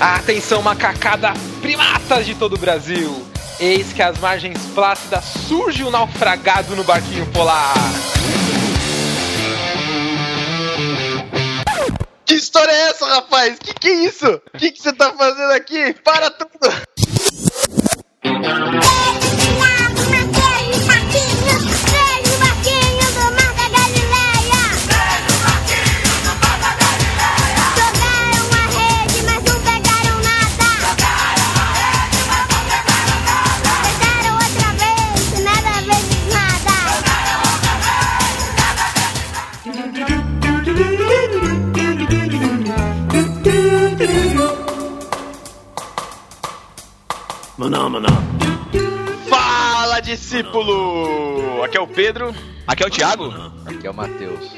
Atenção, macacada primatas de todo o Brasil! Eis que às margens plácidas surge o um naufragado no barquinho polar. Que história é essa, rapaz? Que que é isso? Que que você tá fazendo aqui? Para tudo! Maná. Fala, discípulo! Aqui é o Pedro. Aqui é o Thiago. Aqui é o Matheus.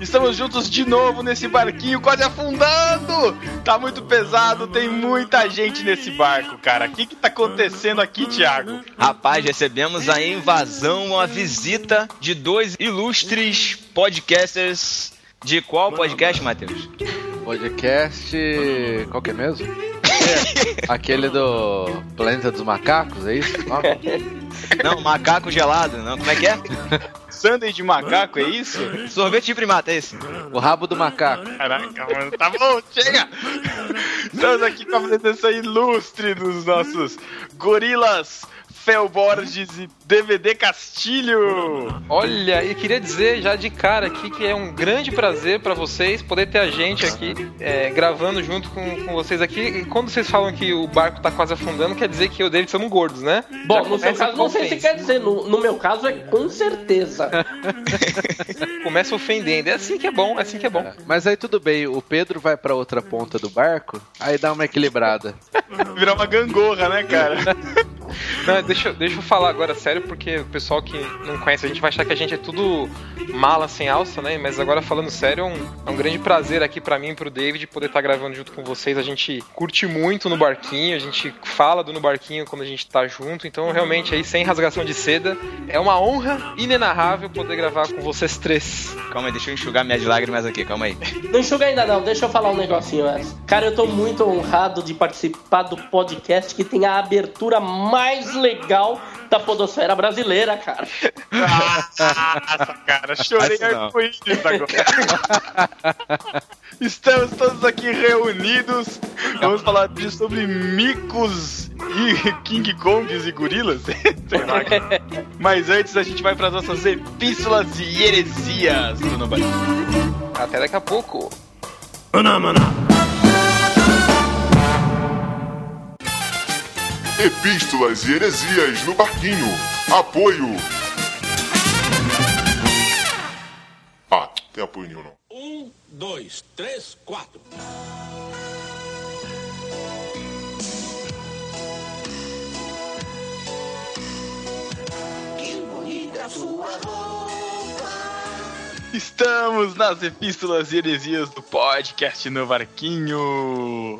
Estamos juntos de novo nesse barquinho quase afundando! Tá muito pesado, tem muita gente nesse barco, cara. O que que tá acontecendo aqui, Thiago? Rapaz, recebemos a invasão, a visita de dois ilustres podcasters. De qual podcast, Matheus? Podcast. Qual que é mesmo? Aquele do Planeta dos Macacos, é isso? Não, macaco gelado, não. Como é que é? Sunday de macaco, é isso? Sorvete de primata, é esse. O rabo do macaco. Caraca, mano, tá bom, chega! Estamos aqui com a presença ilustre dos nossos gorilas Fel Borges e DVD Castilho. Olha, e queria dizer já de cara aqui que é um grande prazer para vocês poder ter a gente aqui é, gravando junto com, com vocês aqui. E quando vocês falam que o barco tá quase afundando, quer dizer que eu e o David somos gordos, né? Bom, já no seu caso não sei se quer dizer, no, no meu caso é com certeza. começa ofendendo. É assim que é bom, é assim que é bom. É, mas aí tudo bem, o Pedro vai para outra ponta do barco, aí dá uma equilibrada. Virar uma gangorra, né, cara? Não, deixa, deixa eu falar agora sério, porque o pessoal que não conhece a gente vai achar que a gente é tudo mala sem alça, né? Mas agora falando sério, é um, é um grande prazer aqui para mim e pro David poder estar tá gravando junto com vocês. A gente curte muito no barquinho, a gente fala do no barquinho quando a gente tá junto, então realmente aí, sem rasgação de seda, é uma honra inenarrável poder gravar com vocês três. Calma aí, deixa eu enxugar minhas lágrimas aqui, calma aí. Não enxuga ainda não, deixa eu falar um negocinho antes. Cara, eu tô muito honrado de participar do podcast que tem a abertura mais legal da podosfera brasileira, cara. Nossa, cara, chorei arco-íris agora. Estamos todos aqui reunidos. Vamos falar de, sobre micos e King Kongs e gorilas. Mas antes a gente vai para as nossas epístolas e heresias do Nobody. Até daqui a pouco. Maná, maná. Epístolas e heresias no barquinho. Apoio. Ah, tem apoio nenhum não. Um, dois, três, quatro. Que bonita sua roupa. Estamos nas epístolas e heresias do podcast no Barquinho.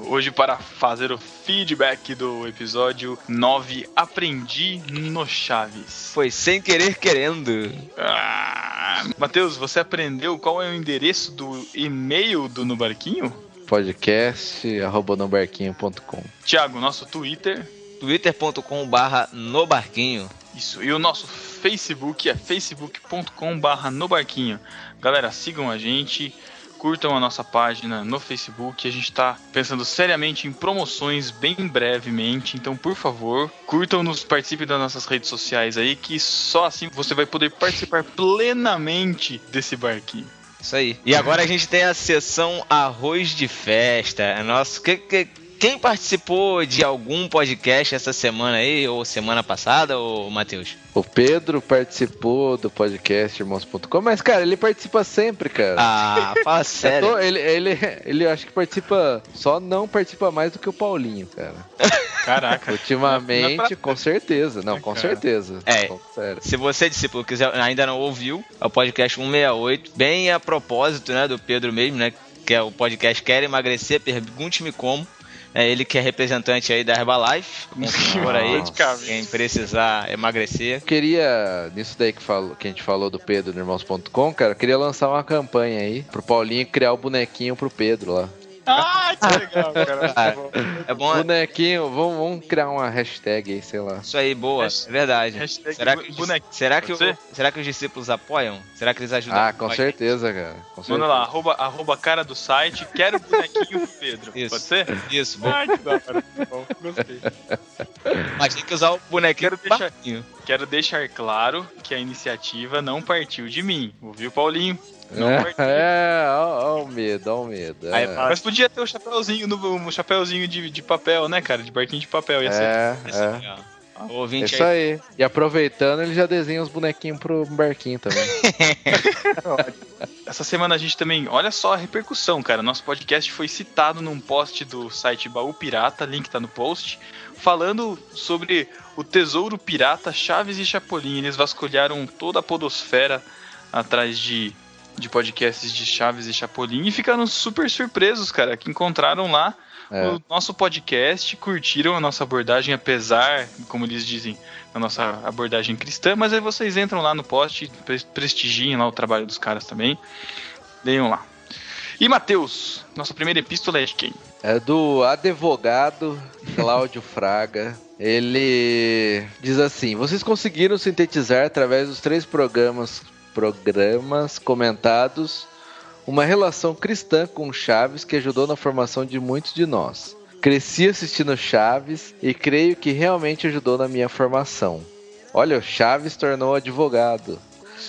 Hoje para fazer o feedback do episódio 9, Aprendi no Chaves. Foi sem querer querendo. Ah, Matheus, você aprendeu qual é o endereço do e-mail do No Barquinho? Podcast arroba nobarquinho.com Tiago, nosso Twitter twitter.com barra no barquinho isso, e o nosso Facebook é facebook.com/barra no barquinho. Galera, sigam a gente, curtam a nossa página no Facebook. A gente está pensando seriamente em promoções bem brevemente, então por favor, curtam-nos, participem das nossas redes sociais aí, que só assim você vai poder participar plenamente desse barquinho. Isso aí. E agora a gente tem a sessão Arroz de Festa. É nosso. Que, que, quem participou de algum podcast essa semana aí, ou semana passada, ou Matheus? O Pedro participou do podcast Irmãos.com, mas, cara, ele participa sempre, cara. Ah, fala sério. Tô, ele, ele, ele acho que participa, só não participa mais do que o Paulinho, cara. Caraca. Ultimamente, não, não com certeza. Não, com cara. certeza. É. Se você, discípulo, quiser, ainda não ouviu, é o podcast 168, bem a propósito, né, do Pedro mesmo, né? Que é o podcast Quer Emagrecer, Pergunte-me Como. É ele que é representante aí da Herbalife. Por aí, quem precisar emagrecer. Queria, nisso daí que, falou, que a gente falou do Pedro no Irmãos.com, cara, queria lançar uma campanha aí pro Paulinho criar o bonequinho pro Pedro lá. Ah, que legal, cara. Ah, Muito bom. É bom. Bonequinho, vamos, vamos criar uma hashtag aí, sei lá. Isso aí, boa. É verdade. hashtag Será que, os- bonequinho. será, que o- será que os discípulos apoiam? Será que eles ajudam? Ah, com certeza, cara. Com certeza. Manda lá, arroba, arroba cara do site, quero bonequinho pro Pedro. Isso. Pode ser? Isso, boa. Ai, que da hora. Bom, gostei. Mas tem que usar o bonequinho Quero deixar- barquinho. Quero deixar claro que a iniciativa não partiu de mim. Ouviu, Paulinho? Não É, partiu. é ó, ó o medo, ó o medo. Aí É, Mas podia ter o chapéuzinho, no, um chapéuzinho de, de papel, né, cara? De barquinho de papel. Ia ser. é, Isso é. aí, ó. O É ouvinte isso aí. aí. E aproveitando, ele já desenha os bonequinhos pro barquinho também. Essa semana a gente também. Olha só a repercussão, cara. Nosso podcast foi citado num post do site Baú Pirata, link tá no post, falando sobre o tesouro pirata Chaves e Chapolin. Eles vasculharam toda a podosfera atrás de, de podcasts de Chaves e Chapolin e ficaram super surpresos, cara, que encontraram lá É. o nosso podcast, curtiram a nossa abordagem, apesar, como eles dizem, da nossa abordagem cristã, mas aí vocês entram lá no post, pre- prestigiem lá o trabalho dos caras também. Leiam lá. E Matheus, nossa primeira epístola é de quem? É do advogado Cláudio Fraga. Ele diz assim: Vocês conseguiram sintetizar através dos três programas, programas comentados uma relação cristã com Chaves que ajudou na formação de muitos de nós. Cresci assistindo Chaves e creio que realmente ajudou na minha formação. Olha, o Chaves tornou advogado.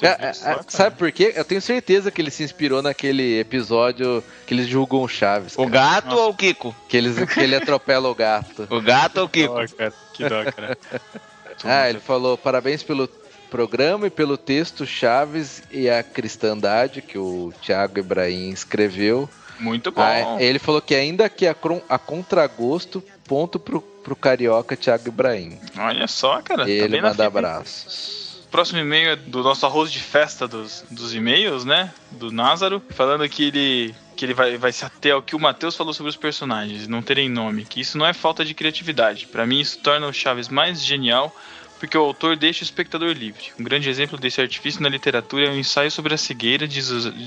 É, é, só, é, cara? sabe por quê? Eu tenho certeza que ele se inspirou naquele episódio que eles julgam o Chaves. O cara. gato Nossa. ou o Kiko? Que, eles, que ele atropela o gato. O gato ou o Kiko? Dó, cara. Que dó, cara. Ah, ele falou parabéns pelo programa e pelo texto Chaves e a Cristandade que o Thiago Ibrahim escreveu. Muito bom. Ah, ele falou que ainda que a, a contragosto, ponto pro, pro carioca Thiago Ibrahim. Olha só, cara. tá ele na manda abraços. O próximo e-mail é do nosso arroz de festa dos, dos e-mails, né? Do Názaro, falando que ele que ele vai, vai se ater ao que o Matheus falou sobre os personagens, não terem nome, que isso não é falta de criatividade. Pra mim, isso torna o Chaves mais genial, porque o autor deixa o espectador livre. Um grande exemplo desse artifício na literatura é o ensaio sobre a cegueira de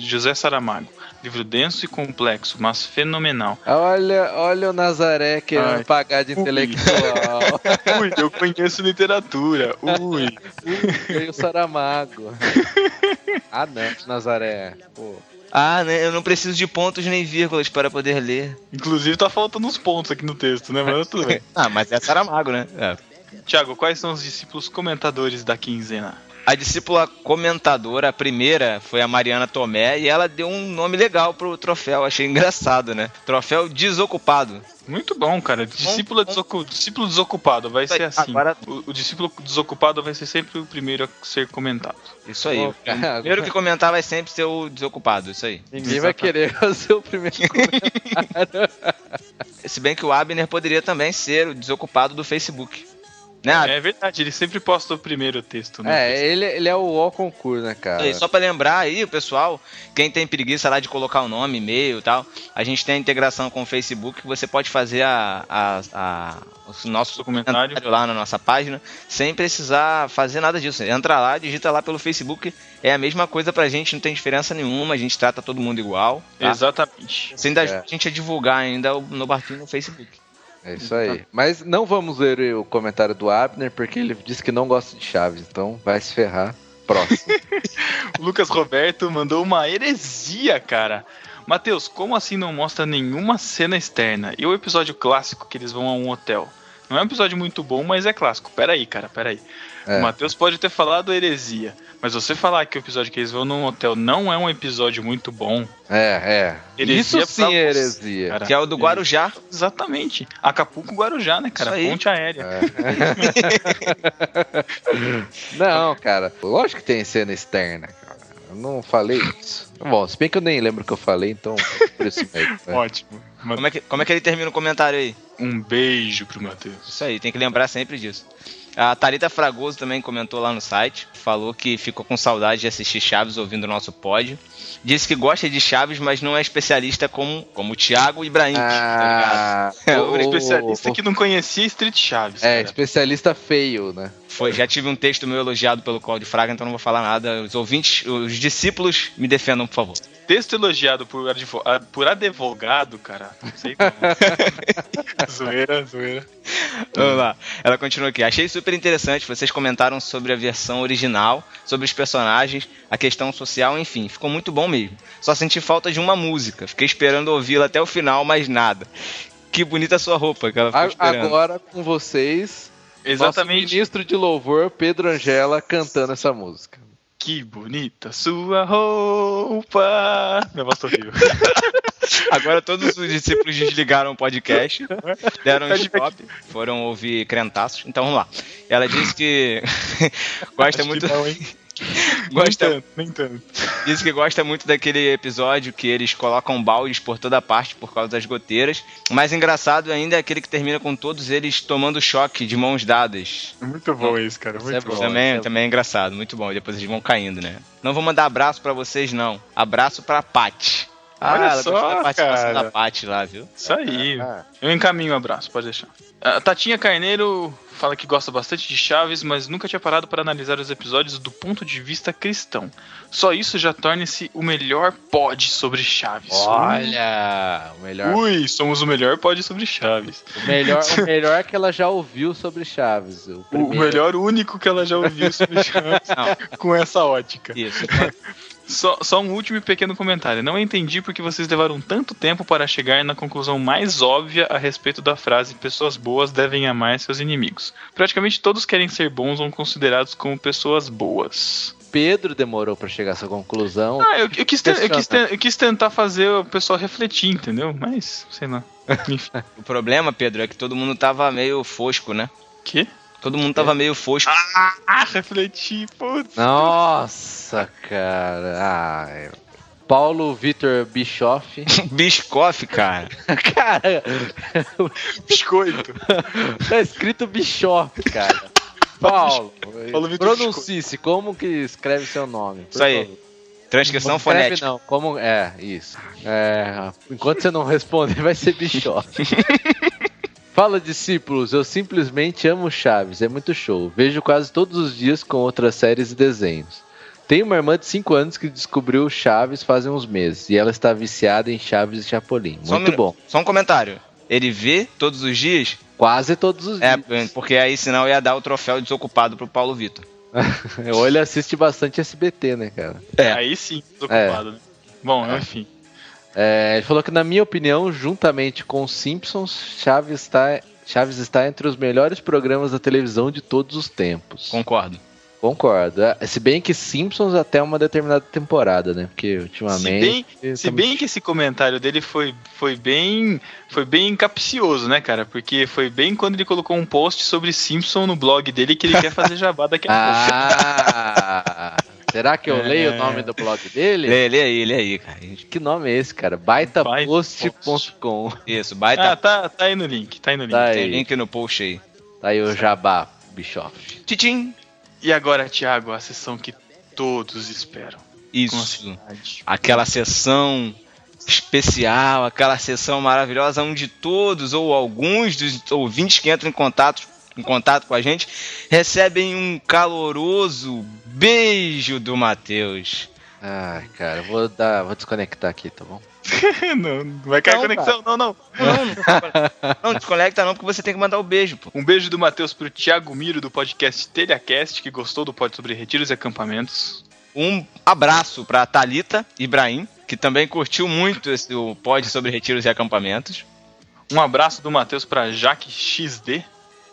José Saramago. Livro denso e complexo, mas fenomenal. Olha, olha o Nazaré querendo Ai. pagar de intelectual. Ui, eu conheço literatura. Ui. Veio o Saramago. ah, não, Nazaré. Pô. Ah, né? Eu não preciso de pontos nem vírgulas para poder ler. Inclusive tá faltando uns pontos aqui no texto, né? Mas tudo bem. Ah, mas é Saramago, né? É. Tiago, quais são os discípulos comentadores da quinzena? A discípula comentadora, a primeira, foi a Mariana Tomé, e ela deu um nome legal pro troféu, achei engraçado, né? Troféu desocupado. Muito bom, cara. Discípulo, desocu- discípulo desocupado vai ser assim. Agora- O, o discípulo desocupado vai ser sempre o primeiro a ser comentado. Isso aí. O primeiro que comentar vai sempre ser o desocupado, isso aí. Ninguém vai querer fazer o primeiro comentário. Se bem que o Abner poderia também ser o desocupado do Facebook. Né? É verdade, ele sempre posta o primeiro texto, né? É, ele, ele é o O concurso, né, cara? E só pra lembrar aí, o pessoal, quem tem preguiça lá de colocar o nome, e-mail e tal, a gente tem a integração com o Facebook, que você pode fazer a, a, a- o nosso Documentário. documentário lá na nossa página, sem precisar fazer nada disso. Entra lá, digita lá pelo Facebook, é a mesma coisa pra gente, não tem diferença nenhuma, a gente trata todo mundo igual. Tá? Exatamente. Ainda É. a gente a divulgar ainda o- no barquinho no Facebook. É isso aí. Mas não vamos ler o comentário do Abner, porque ele disse que não gosta de Chaves, então vai se ferrar. Próximo. O Lucas Roberto mandou uma heresia, cara. Matheus, como assim não mostra nenhuma cena externa? E o episódio clássico que eles vão a um hotel? Não é um episódio muito bom, mas é clássico. Peraí, cara, peraí. É. O Matheus pode ter falado heresia, mas você falar que o episódio que eles vão num hotel não é um episódio muito bom, É, é. Heresia Isso sim é heresia. cara. Que é o do Guarujá. Exatamente. Acapulco Guarujá, né, cara? Ponte aérea. Não, cara. Lógico que tem cena externa, cara. Eu não falei isso. Bom, se bem que eu nem lembro o que eu falei, então por isso mesmo. né? Ótimo. Como é, que, como é que ele termina o comentário aí? Um beijo pro Matheus. Isso aí, tem que lembrar sempre disso. A Thalita Fragoso também comentou lá no site, falou que ficou com saudade de assistir Chaves ouvindo o nosso pódio. Disse que gosta de Chaves, mas não é especialista como, como o Thiago Ibrahim. tá Ah, O o- especialista o- que não conhecia Street Chaves. É, cara. especialista feio, né? Foi, já tive um texto meu elogiado pelo Cláudio Fraga, então não vou falar nada. Os ouvintes, os discípulos, me defendam, por favor. Texto elogiado por, advo- ah, por advogado, cara. Não sei como. zoeira, zoeira. Vamos lá. Ela continua aqui. Achei super interessante. Vocês comentaram sobre a versão original, sobre os personagens, a questão social, enfim. Ficou muito bom mesmo. Só senti falta de uma música. Fiquei esperando ouvi-la até o final, mas nada. Que bonita a sua roupa que ela ficou esperando. Agora com vocês, nosso Exatamente. ministro de louvor, Pedro Angela, cantando essa música. Que bonita sua roupa. Minha voz horrível. Agora todos os discípulos desligaram o podcast, deram um Tá stop, foram ouvir crentaços. Então vamos lá. Ela disse que gosta Acho muito. que não, hein? Gosta, Nem tanto, nem tanto. Diz que gosta muito daquele episódio que eles colocam baldes por toda parte por causa das goteiras. O mais engraçado ainda é aquele que termina com todos eles tomando choque de mãos dadas. Muito bom isso, cara. Muito é bom. bom. também, é também é engraçado, muito bom. Depois eles vão caindo, né? Não vou mandar abraço pra vocês, não. Abraço pra Paty. Olha ela só, da participação cara. da Paty lá, viu? Isso aí. Ah. Eu encaminho um abraço, pode deixar. A Tatinha Carneiro fala que gosta bastante de Chaves, mas nunca tinha parado para analisar os episódios do ponto de vista cristão. Só isso já torna-se o melhor pod sobre Chaves. Olha, o melhor, Ui, somos o melhor pod sobre Chaves. o melhor, o melhor que ela já ouviu sobre Chaves. O, O melhor único que ela já ouviu sobre Chaves Não, com essa ótica. isso. Só, só um último e pequeno comentário. Não entendi porque vocês levaram tanto tempo para chegar na conclusão mais óbvia a respeito da frase pessoas boas devem amar seus inimigos. Praticamente todos querem ser bons ou considerados como pessoas boas. Pedro demorou pra chegar a essa conclusão. Ah, eu, eu quis, te- eu, quis te- eu quis tentar fazer o pessoal refletir, entendeu? Mas, sei lá. O problema, Pedro, é que todo mundo tava meio fosco, né? Que? Todo mundo tava meio fosco. Ah, refletir, putz. Nossa, cara. Ah, é. Paulo Vitor Bischoff. Biscoff, cara. cara, Biscoito. tá escrito Bischoff, cara. Paulo, Paulo pronuncie-se. Como que escreve seu nome? Isso aí. favor? Transcrição Não escreve fonética. não, como... É, isso. É, enquanto você não responder, vai ser Bischoff. Fala, discípulos, eu simplesmente amo Chaves, é muito show. Vejo quase todos os dias com outras séries e desenhos. Tenho uma irmã de 5 anos que descobriu Chaves fazem uns meses, e ela está viciada em Chaves e Chapolin. Só um Muito minu- bom. Só um comentário. Ele vê todos os dias? Quase todos os É, dias. porque aí senão ia dar o troféu desocupado pro Paulo Vitor. Ou ele assiste bastante SBT, né, cara? É. Aí sim, desocupado. né? Bom, enfim. É, ele falou que, na minha opinião, juntamente com Simpsons, Chaves está, Chaves está entre os melhores programas da televisão de todos os tempos. Concordo. Concordo. É, Se bem que Simpsons até uma determinada temporada, né? Porque Se ultimamente. bem, se bem que esse comentário dele foi, foi bem foi bem capcioso, né, cara? Porque foi bem quando ele colocou um post sobre Simpson no blog dele que ele quer fazer jabá daqui a pouco. Ah! Será que eu É. leio o nome do blog dele? Lê, lê aí, lê aí, cara. Que nome é esse, cara? Baitapost.com. Isso, baita. Ah, tá, tá aí no link, tá aí no link. Tá Tem aí. link no post aí. Tá aí o Jabá, Bischoff. Tchim! E agora, Thiago, a sessão que todos esperam. Com Isso. Aquela sessão especial, aquela sessão maravilhosa onde todos ou alguns dos ouvintes que entram em contato, em contato com a gente recebem um caloroso beijo do Matheus. Ai, cara, vou dar, vou desconectar aqui, tá bom? não, não vai cair Não, conexão, não, não. Não, não, não desconecta não, porque você tem que mandar o beijo, pô. Um beijo do Matheus pro Thiago Miro do podcast Telhacast, que gostou do pod sobre retiros e acampamentos. Um abraço pra Talita Ibrahim, que também curtiu muito esse o pod sobre retiros e acampamentos Um abraço do Matheus pra Jaque XD,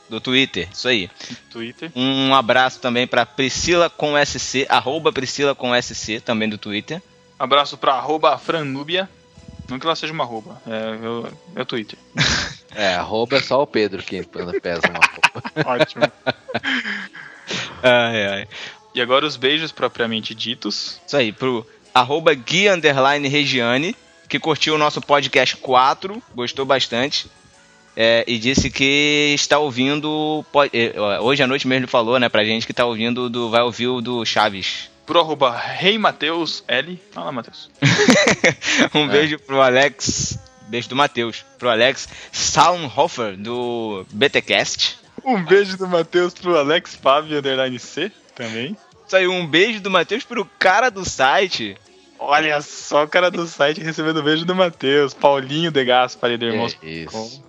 do Twitter, isso aí. Twitter. Um abraço também pra Priscila com SC, arroba Priscila com SC, também do Twitter. Abraço pra arroba Franúbia. Não que ela seja uma arroba, é, eu- é o Twitter. É, arroba é só o Pedro que pesa uma roupa. Ótimo. Ai, ai. E agora os beijos propriamente ditos. Isso aí, pro arroba Gui Underline Regiane, que curtiu o nosso podcast 4, gostou bastante. É, e disse que está ouvindo. po- é, Hoje à noite mesmo ele falou, né, pra gente que tá ouvindo do. Vai ouvir o do Chaves. Pro arroba Rei Mateus L. Fala, Matheus. um beijo pro Alex. Beijo do Matheus. Pro Alex Saunhofer, do BTcast. Um beijo do Matheus pro Alex Fábio Underline C também. Saiu um beijo do Matheus pro cara do site. Olha só o cara do site recebendo o beijo do Matheus. Paulinho de Gaspari do Irmãos. É isso.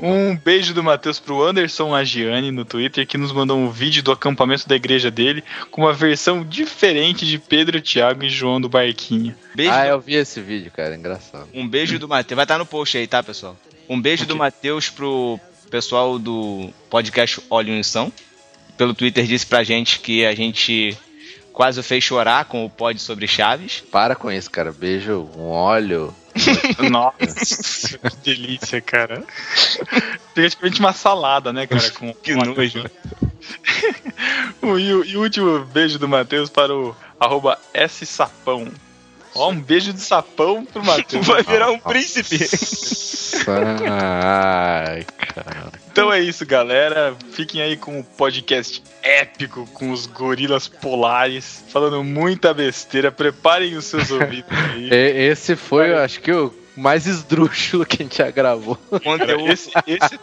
Um beijo do Matheus pro Anderson Agiani no Twitter, que nos mandou um vídeo do acampamento da igreja dele com uma versão diferente de Pedro, Thiago e João do Barquinho. Beijo Ah, do- eu vi esse vídeo, cara. Engraçado. Um beijo do Matheus. Vai estar no post aí, tá, pessoal? Um beijo do Matheus pro pessoal do podcast Olho Unção. Pelo Twitter disse pra gente que a gente quase o fez chorar com o pod sobre Chaves. Para com isso, cara. Beijo, um óleo. Nossa, que delícia, cara. Praticamente uma salada, né, cara? Com, Que com nojo. e, e o último beijo do Matheus para o arroba S Sapão. Ó, um beijo de sapão pro Matheus. Vai virar um príncipe. Ai, cara. Então é isso, galera. Fiquem aí com o podcast épico com os gorilas polares, falando muita besteira. Preparem os seus ouvidos aí. Esse foi, eu acho que, o mais esdrúxulo que a gente já gravou. Esse, esse-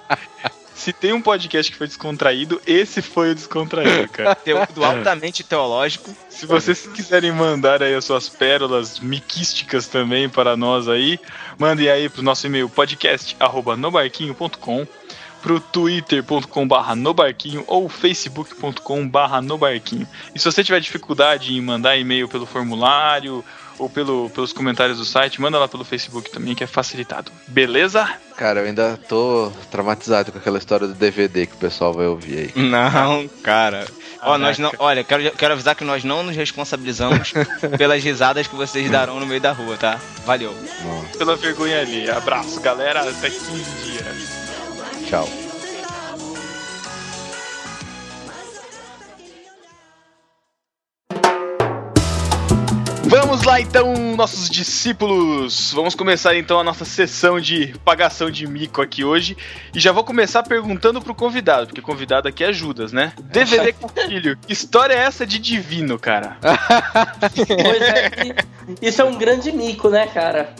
se tem um podcast que foi descontraído, esse foi o descontraído, cara. Conteúdo altamente teológico. Se vocês quiserem mandar aí as suas pérolas miquísticas também para nós aí, mandem aí pro nosso e-mail podcast@nobarquinho.com, pro twitter.com barra nobarquinho ou facebook.com barra nobarquinho. E se você tiver dificuldade em mandar e-mail pelo formulário ou pelo, pelos comentários do site, manda lá pelo Facebook também, que é facilitado. Beleza? Cara, eu ainda tô traumatizado com aquela história do DVD que o pessoal vai ouvir aí. Não, cara. Ó, nós não, Caraca. olha, quero, quero avisar que nós não nos responsabilizamos pelas risadas que vocês darão no meio da rua, tá? Valeu. Nossa, Pela vergonha ali. Abraço, galera. Até 15 dias. tchau. Vamos lá então, nossos discípulos. Vamos começar então a nossa sessão de pagação de mico aqui hoje. E já vou começar perguntando pro convidado, porque convidado aqui é Judas, né? DVD com filho. Que história é essa de divino, cara? Pois é, que isso é um grande mico, né, cara?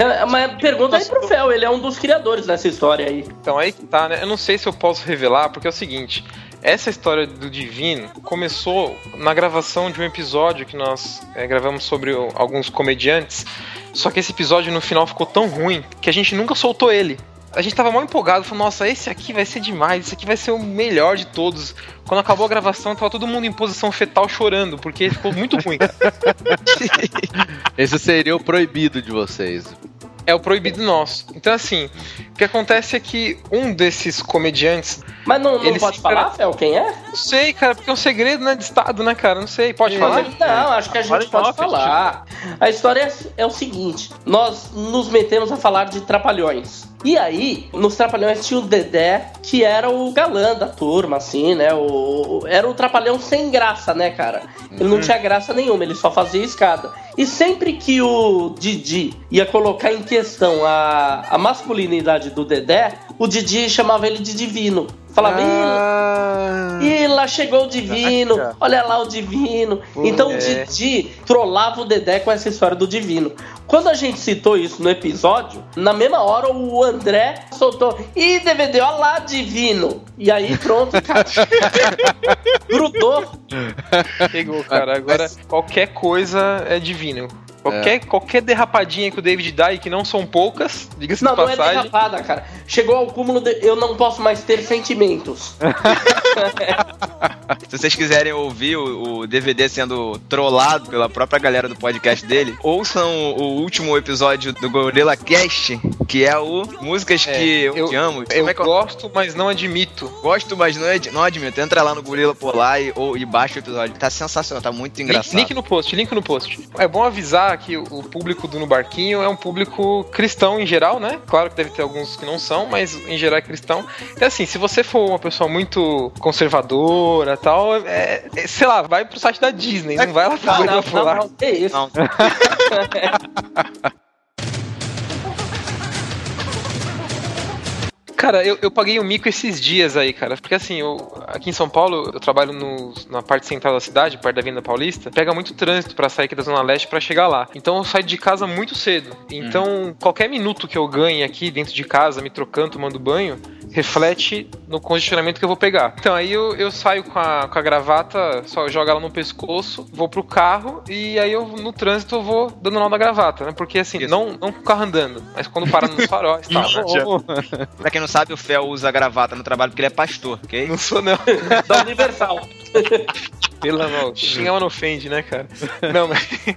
É, Mas pergunta aí pro Fel, ele é um dos criadores dessa história aí. Então aí que tá, né? Eu não sei se eu posso revelar, porque é o seguinte: essa história do Divino começou na gravação de um episódio que nós é, gravamos sobre o- alguns comediantes. Só que esse episódio no final ficou tão ruim que a gente nunca soltou ele. A gente tava mal empolgado, falou, nossa, esse aqui vai ser demais, esse aqui vai ser o melhor de todos. Quando acabou a gravação, tava todo mundo em posição fetal chorando, porque ficou muito ruim. Esse seria o proibido de vocês. É o proibido nosso. Então, assim, o que acontece é que um desses comediantes. Mas não, não Ele pode falar, Fel, quem é? Não sei, cara, porque é um segredo, né, de Estado, né, cara? Não sei, pode falar? Não, acho que a gente pode off, falar. A história é, é o seguinte: nós nos metemos a falar de trapalhões. E aí, nos Trapalhões tinha o Dedé, que era o galã da turma, assim, né? O, era o trapalhão sem graça, né, cara? Ele não tinha graça nenhuma, ele só fazia escada. E sempre que o Didi ia colocar em questão a, a masculinidade do Dedé, o Didi chamava ele de divino. Falava, "Ih, Ah, e lá chegou o Divino, Caraca. olha lá o Divino. Então o é. Didi trollava o Dedé com essa história do Divino. Quando a gente citou isso no episódio, na mesma hora o André soltou: Ih, DVD, olha lá, Divino. E aí pronto, cara. Grudou. Pegou, cara. Agora, qualquer coisa é divino. Qualquer, qualquer derrapadinha que o David dá, e que não são poucas, diga-se Não, de não é passagem. derrapada, cara. Chegou ao cúmulo de eu não posso mais ter sentimentos. Se vocês quiserem ouvir o, o DVD sendo trollado pela própria galera do podcast dele, ouçam o, o último episódio do Gorilla Cast, que é o Músicas É, que eu, eu- te amo. Eu Como é que eu gosto, mas não admito. gosto, mas não, ad- não admito. Entra lá no Gorila Polar e, ou, e baixa o episódio. Tá sensacional, tá muito Link, engraçado. link no post, link no post. É bom avisar que o, público do No Barquinho é um público cristão em geral, né? Claro que deve ter alguns que não são, mas em geral é cristão. Então, assim, se você for uma pessoa muito conservadora e tal, é, é, sei lá, vai pro site da Disney, não vai lá pro Não, não, Polar. não, não, que isso? Não. Cara, eu, eu paguei um mico esses dias aí, cara. Porque assim, eu, aqui em São Paulo, eu trabalho no- na parte central da cidade, perto da Avenida Paulista. Pega muito trânsito pra sair aqui da Zona Leste pra chegar lá. Então eu saio de casa muito cedo. Então, qualquer minuto que eu ganhe aqui dentro de casa, me trocando, tomando banho, reflete no congestionamento que eu vou pegar. Então aí eu, eu saio com a, com a gravata, só jogo ela no pescoço, vou pro carro e aí eu no trânsito eu vou dando nó da gravata, né? Porque assim, não, não com o carro andando, mas quando para nos faróis e tal. né? pra quem não sabe, o Fel usa gravata no trabalho porque ele é pastor, ok? Não sou não. Da Universal. Pelo amor, xingar não ofende, né, cara? Não, mas.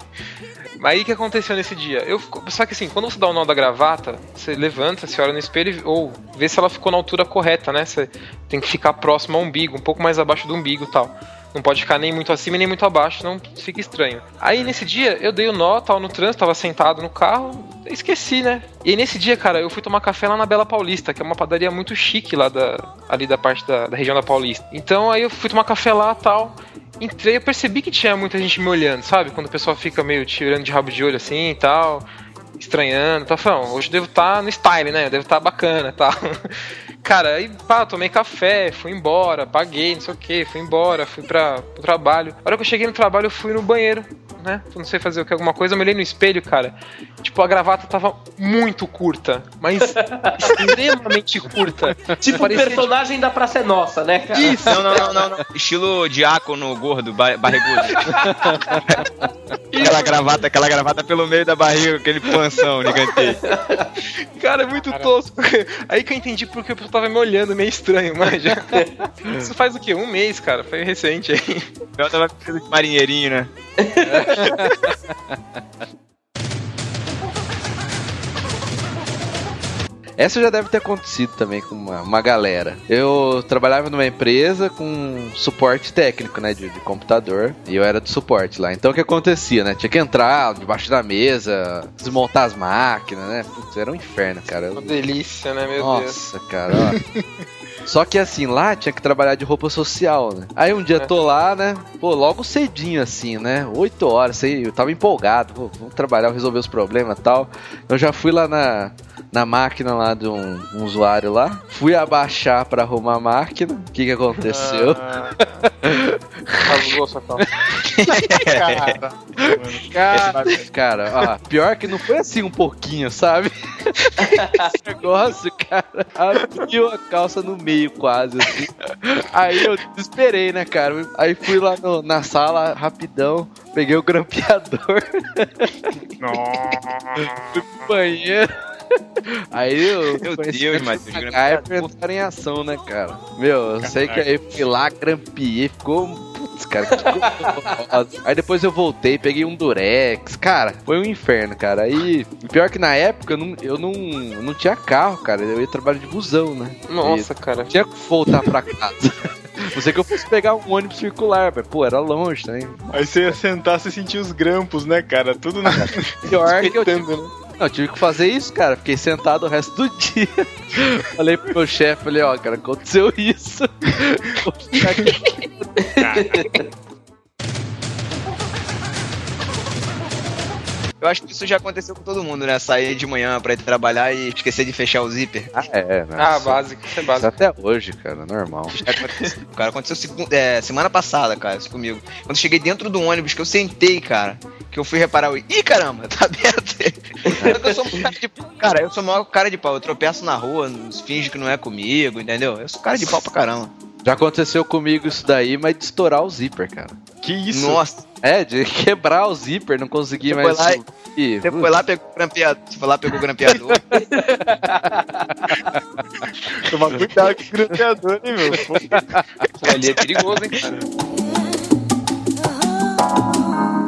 Mas aí o que aconteceu nesse dia? Eu, só que assim, quando você dá o nó da gravata, você levanta, você olha no espelho e- ou vê se ela ficou na altura correta, né? Você tem que ficar próximo ao umbigo, um pouco mais abaixo do umbigo e tal. Não pode ficar nem muito acima nem muito abaixo, senão fica estranho. Aí nesse dia eu dei o nó, tal, no trânsito, tava sentado no carro, esqueci, né? E aí nesse dia, cara, eu fui tomar café lá na Bela Paulista, que é uma padaria muito chique lá da, ali da parte da, da região da Paulista. Então aí eu fui tomar café lá tal. Entrei, eu percebi que tinha muita gente me olhando, sabe? Quando o pessoal fica meio tirando de rabo de olho assim e tal, estranhando, tá falando, hoje eu devo estar no style, né? Eu devo estar bacana e tal. Cara, aí pá, tomei café, fui embora, paguei, não sei o que, fui embora, fui pra, pro trabalho. A hora que eu cheguei no trabalho, eu fui no banheiro, né? Não sei fazer o que, alguma coisa, eu me olhei no espelho, cara. Tipo, a gravata tava muito curta, mas extremamente curta. Tipo o Parecia, personagem da Praça é Nossa, né, cara? Isso! Não, não, não, não, não. Estilo diácono gordo, ba- barrigudo. aquela gravata, aquela gravata pelo meio da barriga, aquele panção gigantesco. Cara, é muito tosco. Aí que eu entendi porque o tava me olhando meio estranho, mas já. Isso faz o quê? Um mês, cara. Foi recente aí. Eu tava vestido de marinheirinho, né? Essa já deve ter acontecido também com uma, uma galera. Eu trabalhava numa empresa com suporte técnico, né, de, de computador, e eu era do suporte lá. Então o que acontecia, né? Tinha que entrar debaixo da mesa, desmontar as máquinas, né? Putz, era um inferno, cara. Uma delícia, né, meu Deus. Nossa, cara, ó. Só que assim, lá tinha que trabalhar de roupa social, né? Aí um dia tô lá, né? Pô, logo cedinho assim, né? Oito horas, sei, eu tava empolgado. Pô, vamos trabalhar, resolver os problemas e tal. Eu já fui lá na, na máquina lá de um, um usuário lá. Fui abaixar pra arrumar a máquina. O que que aconteceu? Ah, rasgou sua calça. Cara, cara, ó, pior que não foi assim um pouquinho, sabe? Esse negócio, cara, abriu a calça no meio quase, assim. Aí eu desesperei, né, cara? Aí fui lá no- na sala, rapidão, peguei o grampeador, fui pro banheiro. Aí eu. Meu Deus, a Matheus, MacGyver entraram em ação, né, cara? Meu, eu sei que aí fui lá, grampeei, ficou. Putz, cara, que Aí depois eu voltei, peguei um Durex. Cara, foi um inferno, cara. Aí, pior que na época eu não, eu não, eu não tinha carro, cara. Eu ia trabalhar de busão, né? Nossa, cara. Eu tinha que voltar pra casa. Não sei que eu fosse pegar um ônibus circular, mas, pô, era longe também. Aí você ia sentar, você sentia os grampos, né, cara? Tudo na. Pior que eu né? Não, eu tive que fazer isso, cara. Fiquei sentado o resto do dia. Falei pro meu chefe, falei, ó, cara, aconteceu isso. Eu acho que isso já aconteceu com todo mundo, né? Sair de manhã pra ir trabalhar e esquecer de fechar o zíper. Ah, é, né? Ah, básico, isso é Isso básico. até hoje, cara, normal. Já aconteceu. Cara, aconteceu segu- é, semana passada, cara, isso comigo. Quando eu cheguei dentro do ônibus, que eu sentei, cara, que eu fui reparar o. Ih, caramba, tá aberto. Eu sou um cara de pau. Cara, eu sou o maior cara de pau. Eu tropeço na rua, finge que não é comigo, entendeu? Eu sou cara de pau pra caramba. Já aconteceu comigo isso daí, mas de estourar o zíper, cara. Que isso? Nossa, É, de quebrar o zíper, não consegui Você mais foi lá e- você foi lá, pegou o grampeador. Você foi lá, pegou o grampeador. Toma cuidado com o grampeador, hein, meu? Pô, ali é perigoso, hein, cara.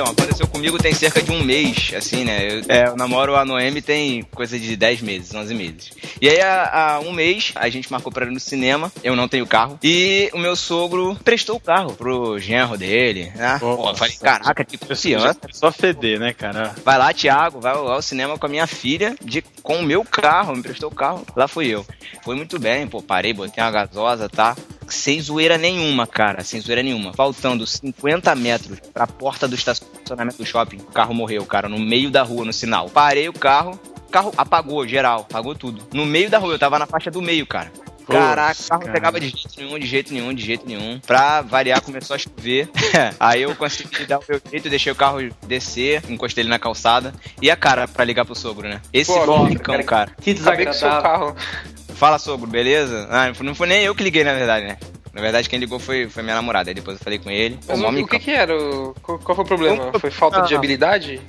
Então, aconteceu comigo tem cerca de um mês, assim, né? Eu, é, eu namoro a Noemi tem coisa de 10 meses, 11 meses. E aí, há, há um mês, a gente marcou pra ir no cinema, eu não tenho carro, e o meu sogro prestou o carro pro genro dele, né? Pô, eu falei, caraca, que confiança. é só feder, né, cara? Vai lá, Thiago, vai ao cinema com a minha filha, de, com o meu carro, me prestou o carro, lá fui eu. Foi muito bem, pô, parei, botei uma gasosa, tá? Sem zoeira nenhuma, cara, sem zoeira nenhuma. Faltando 50 metros pra porta do estacionamento do shopping, o carro morreu, cara, no meio da rua, no sinal. Parei o carro, o carro apagou, geral, apagou tudo. No meio da rua, eu tava na faixa do meio, cara. Caraca, o carro não pegava de jeito nenhum, de jeito nenhum, de jeito nenhum. Pra variar, começou a chover. Aí eu consegui dar o meu jeito, deixei o carro descer, encostei ele na calçada. E a cara pra ligar pro sogro, né? Esse Pô, foi cara, cara. Que com o seu desagradável. carro. Fala, sogro, beleza? Ah, não foi- nem eu que liguei, na verdade, né? Na verdade, quem ligou foi, foi minha namorada. Aí depois eu falei com ele. Mas o, que que era? O- Qual, qual foi o problema? Foi falta de Ah. habilidade?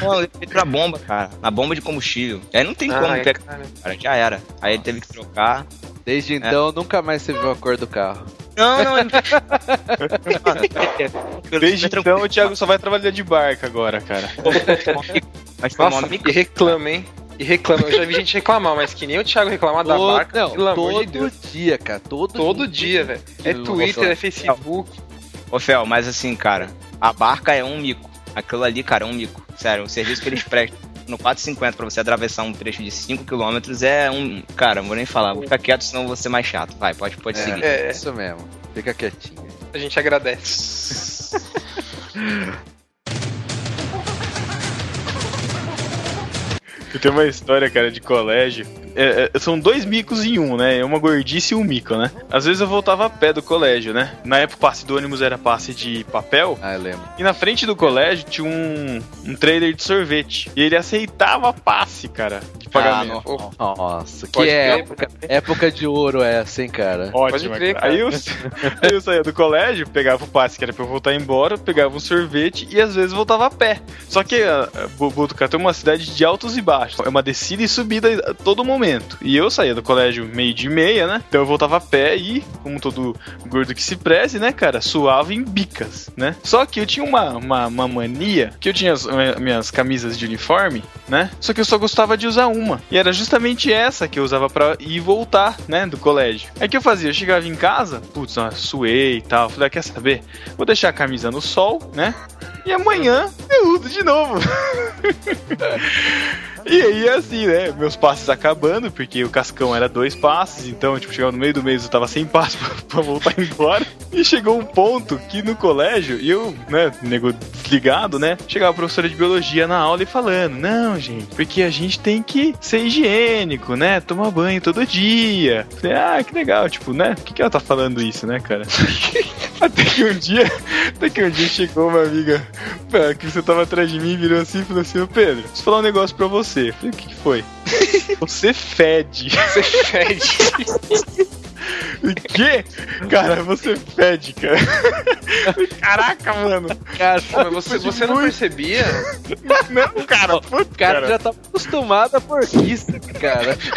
Não, ele fez pra bomba, cara. Na bomba de combustível. Aí não tem como Ai, pegar, cara. cara. Já era. Aí ele teve que trocar. Desde então, nunca mais você viu a cor do carro. Não, não. ele- Desde então o Thiago só vai trabalhar de barca agora, cara. Mas Nossa, micão. e reclama, hein? E reclama. Eu já vi gente reclamar, mas que nem o Thiago reclamar da Todo- barca, não, pelo amor todo de Deus. dia, cara. Todo, Todo dia, velho. É Twitter, é Facebook. Ô, Fel, mas assim, cara, a barca é um mico. Aquilo ali, cara, é um mico. Sério, o serviço que eles prestam no 450 pra você atravessar um trecho de 5km é um. Cara, não vou nem falar. Vou ficar quieto, senão eu vou ser mais chato. Vai, pode, pode seguir. É, É. isso mesmo. Fica quietinho. A gente agradece. Eu tenho uma história, cara, de colégio. É, é, são dois micos em um, né? É uma gordice e um mico, né? Às vezes eu voltava a pé do colégio, né? Na época o passe do ônibus era passe de papel. Ah, eu lembro. E na frente do colégio tinha um, um trailer de sorvete. E ele aceitava passe, cara, de pagamento. Ah, não. Nossa, que Pode crer. época, época de ouro essa, hein, cara? Ótimo, crer, cara. cara. Aí eu, aí eu saía do colégio, pegava o passe que era pra eu voltar embora, pegava um sorvete e às vezes voltava a pé. Só que uh, Botucatu é uma cidade de altos e baixos. É uma descida e subida a todo momento. E eu saía do colégio meio de meia, né? Então eu voltava a pé e, como todo gordo que se preze, né, cara, suava em bicas, né? Só que eu tinha uma, uma, uma mania, que eu tinha as eh, minhas camisas de uniforme, né? Só que eu só gostava de usar uma. E era justamente essa que eu usava pra ir e voltar, né, do colégio. Aí o que eu fazia? Eu chegava em casa, putz, suei e tal. Falei, ah, quer saber? Vou deixar a camisa no sol, né? E amanhã eu uso de novo. E aí, assim, né? Meus passes acabando, porque o cascão era dois passes, então, tipo, chegava no meio do mês eu tava sem passe pra, voltar embora. E chegou um ponto que no colégio, e eu, né, nego desligado, né? Chegava a professora de biologia na aula e falando: Não, gente, porque a gente tem que ser higiênico, né? Tomar banho todo dia. Falei, ah, que legal, tipo, né? Por que, que ela tá falando isso, né, cara? Até que um dia, até que um dia chegou uma amiga que você tava atrás de mim, virou assim e falou assim, ô Pedro, preciso falar um negócio pra você. Eu Falei, o que, que foi? Você fede. Você fede. O quê? Cara, você fede, cara. Caraca, mano. Cara, mas você, você não percebia? Não, cara, puta, o cara, cara. já tá acostumado a por isso, cara.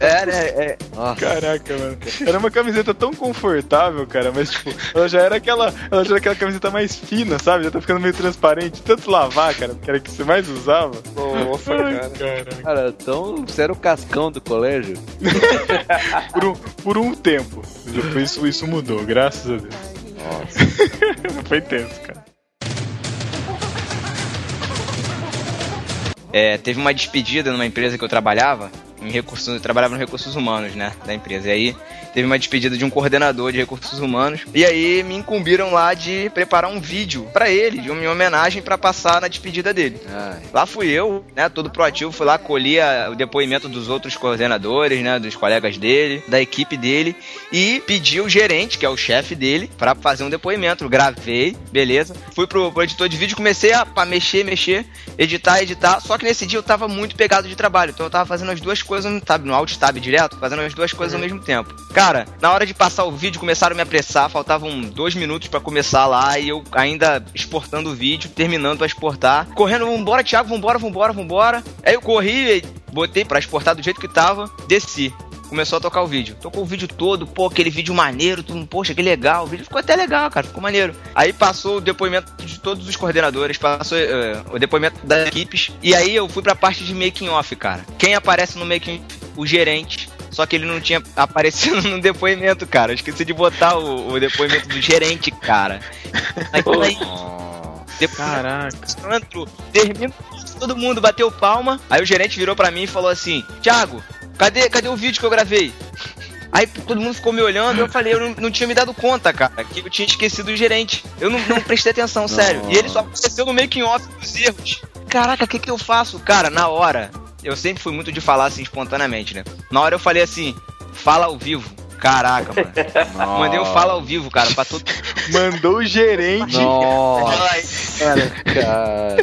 É, né? É, Nossa. Caraca, mano. Era uma camiseta tão confortável, cara, mas tipo, ela já era aquela. Ela já era aquela camiseta mais fina, sabe? Já tá ficando meio transparente. Tanto lavar, cara, que era a que você mais usava. Nossa, Ai, cara. cara. Cara, então você era o cascão do colégio? Por um, por um tempo. Depois isso, isso mudou, graças a Deus. Nossa. Foi tenso, cara. É, teve uma despedida numa empresa que eu trabalhava, em recursos, eu trabalhava no recursos humanos, né, da empresa. E aí teve uma despedida de um coordenador de recursos humanos. E aí me incumbiram lá de preparar um vídeo pra ele, de uma homenagem pra passar na despedida dele. Ai. Lá fui eu, né, todo proativo, fui lá, colhi a- o depoimento dos outros coordenadores, né, dos colegas dele, da equipe dele, e pedi o gerente, que é o chefe dele, pra fazer um depoimento. Gravei, beleza. Fui pro, pro editor de vídeo, comecei a pra mexer, mexer, editar, editar. Só que nesse dia eu tava muito pegado de trabalho, então eu tava fazendo as duas coisas no tab, no alt tab direto, fazendo as duas coisas ao mesmo tempo. Cara, na hora de passar o vídeo, começaram a me apressar, faltavam dois minutos pra começar lá, e eu ainda exportando o vídeo, terminando pra exportar. Correndo, vambora, Thiago, vambora, vambora, vambora. Aí eu corri, botei pra exportar do jeito que tava, desci. Começou a tocar o vídeo. Tocou o vídeo todo, pô, aquele vídeo maneiro, tudo, poxa, que legal. O vídeo ficou até legal, cara, ficou maneiro. Aí passou o depoimento de todos os coordenadores, passou eh, o depoimento das equipes. E aí eu fui pra parte de making off, cara. Quem aparece no making o gerente. Só que ele não tinha aparecido no depoimento, cara. Eu esqueci de botar o, o depoimento do gerente, cara. Aí, aí depois, Caraca. Sandro, termina todo mundo bateu palma. Aí o gerente virou pra mim e falou assim: Thiago, cadê, cadê o vídeo que eu gravei? Aí todo mundo ficou me olhando, eu falei, eu não, não tinha me dado conta, cara, que eu tinha esquecido o gerente. Eu não, não prestei atenção, sério. E ele só apareceu no making off dos erros. Caraca, o que que eu faço? Cara, na hora, eu sempre fui muito de falar assim espontaneamente, né? Na hora eu falei assim, fala ao vivo. Caraca, mano. Mandei um fala ao vivo, cara, pra todo. Mandou o gerente. Nossa, cara.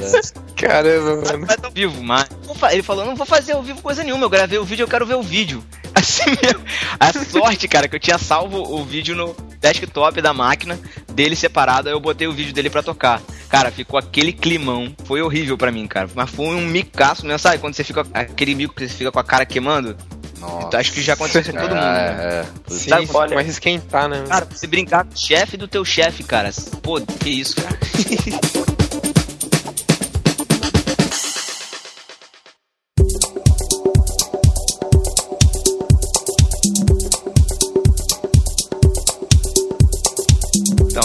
Caramba, mano. Faz ao vivo, mas. Ele falou, não vou fazer ao vivo coisa nenhuma. Eu gravei o vídeo, eu quero ver o vídeo. Assim mesmo. A sorte, cara, que eu tinha salvo o vídeo no desktop da máquina dele separado, aí eu botei o vídeo dele pra tocar. Cara, ficou aquele climão. Foi horrível pra mim, cara. Mas foi um micaço mesmo, sabe? Quando você fica. Aquele mico que você fica com a cara queimando. Nossa. Então, acho que já aconteceu com todo mundo. né? É, é. Sim, Sabe, olha, mas esquentar, né? Cara, você brincar com o chefe do teu chefe, cara. Pô, que isso, cara.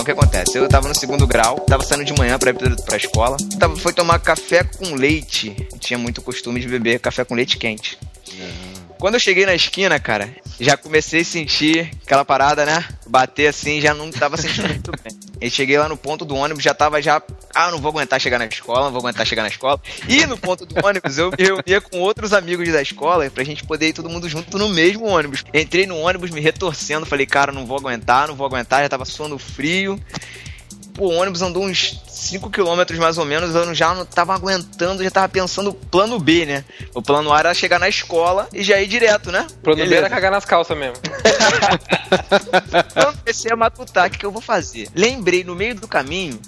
o que acontece? Eu tava no segundo grau, tava saindo de manhã pra ir pra, escola. Tava, foi tomar café com leite. Tinha muito costume de beber café com leite quente. Quando eu cheguei na esquina, cara, já comecei a sentir aquela parada, né? Bater assim, já não tava sentindo muito bem. Cheguei lá no ponto do ônibus, já tava já. Ah, não vou aguentar chegar na escola, não vou aguentar chegar na escola. E no ponto do ônibus, eu me reunia com outros amigos da escola pra gente poder ir todo mundo junto no mesmo ônibus. Entrei no ônibus me retorcendo, falei, cara, não vou aguentar, não vou aguentar, já tava suando frio. Pô, o ônibus andou uns 5 km mais ou menos, eu já não tava aguentando, já tava pensando plano B, né? O plano A era chegar na escola e já ir direto, né? O plano B Beleza. era cagar nas calças mesmo. Quando eu comecei a matutar, o que, que eu vou fazer? Lembrei, no meio do caminho,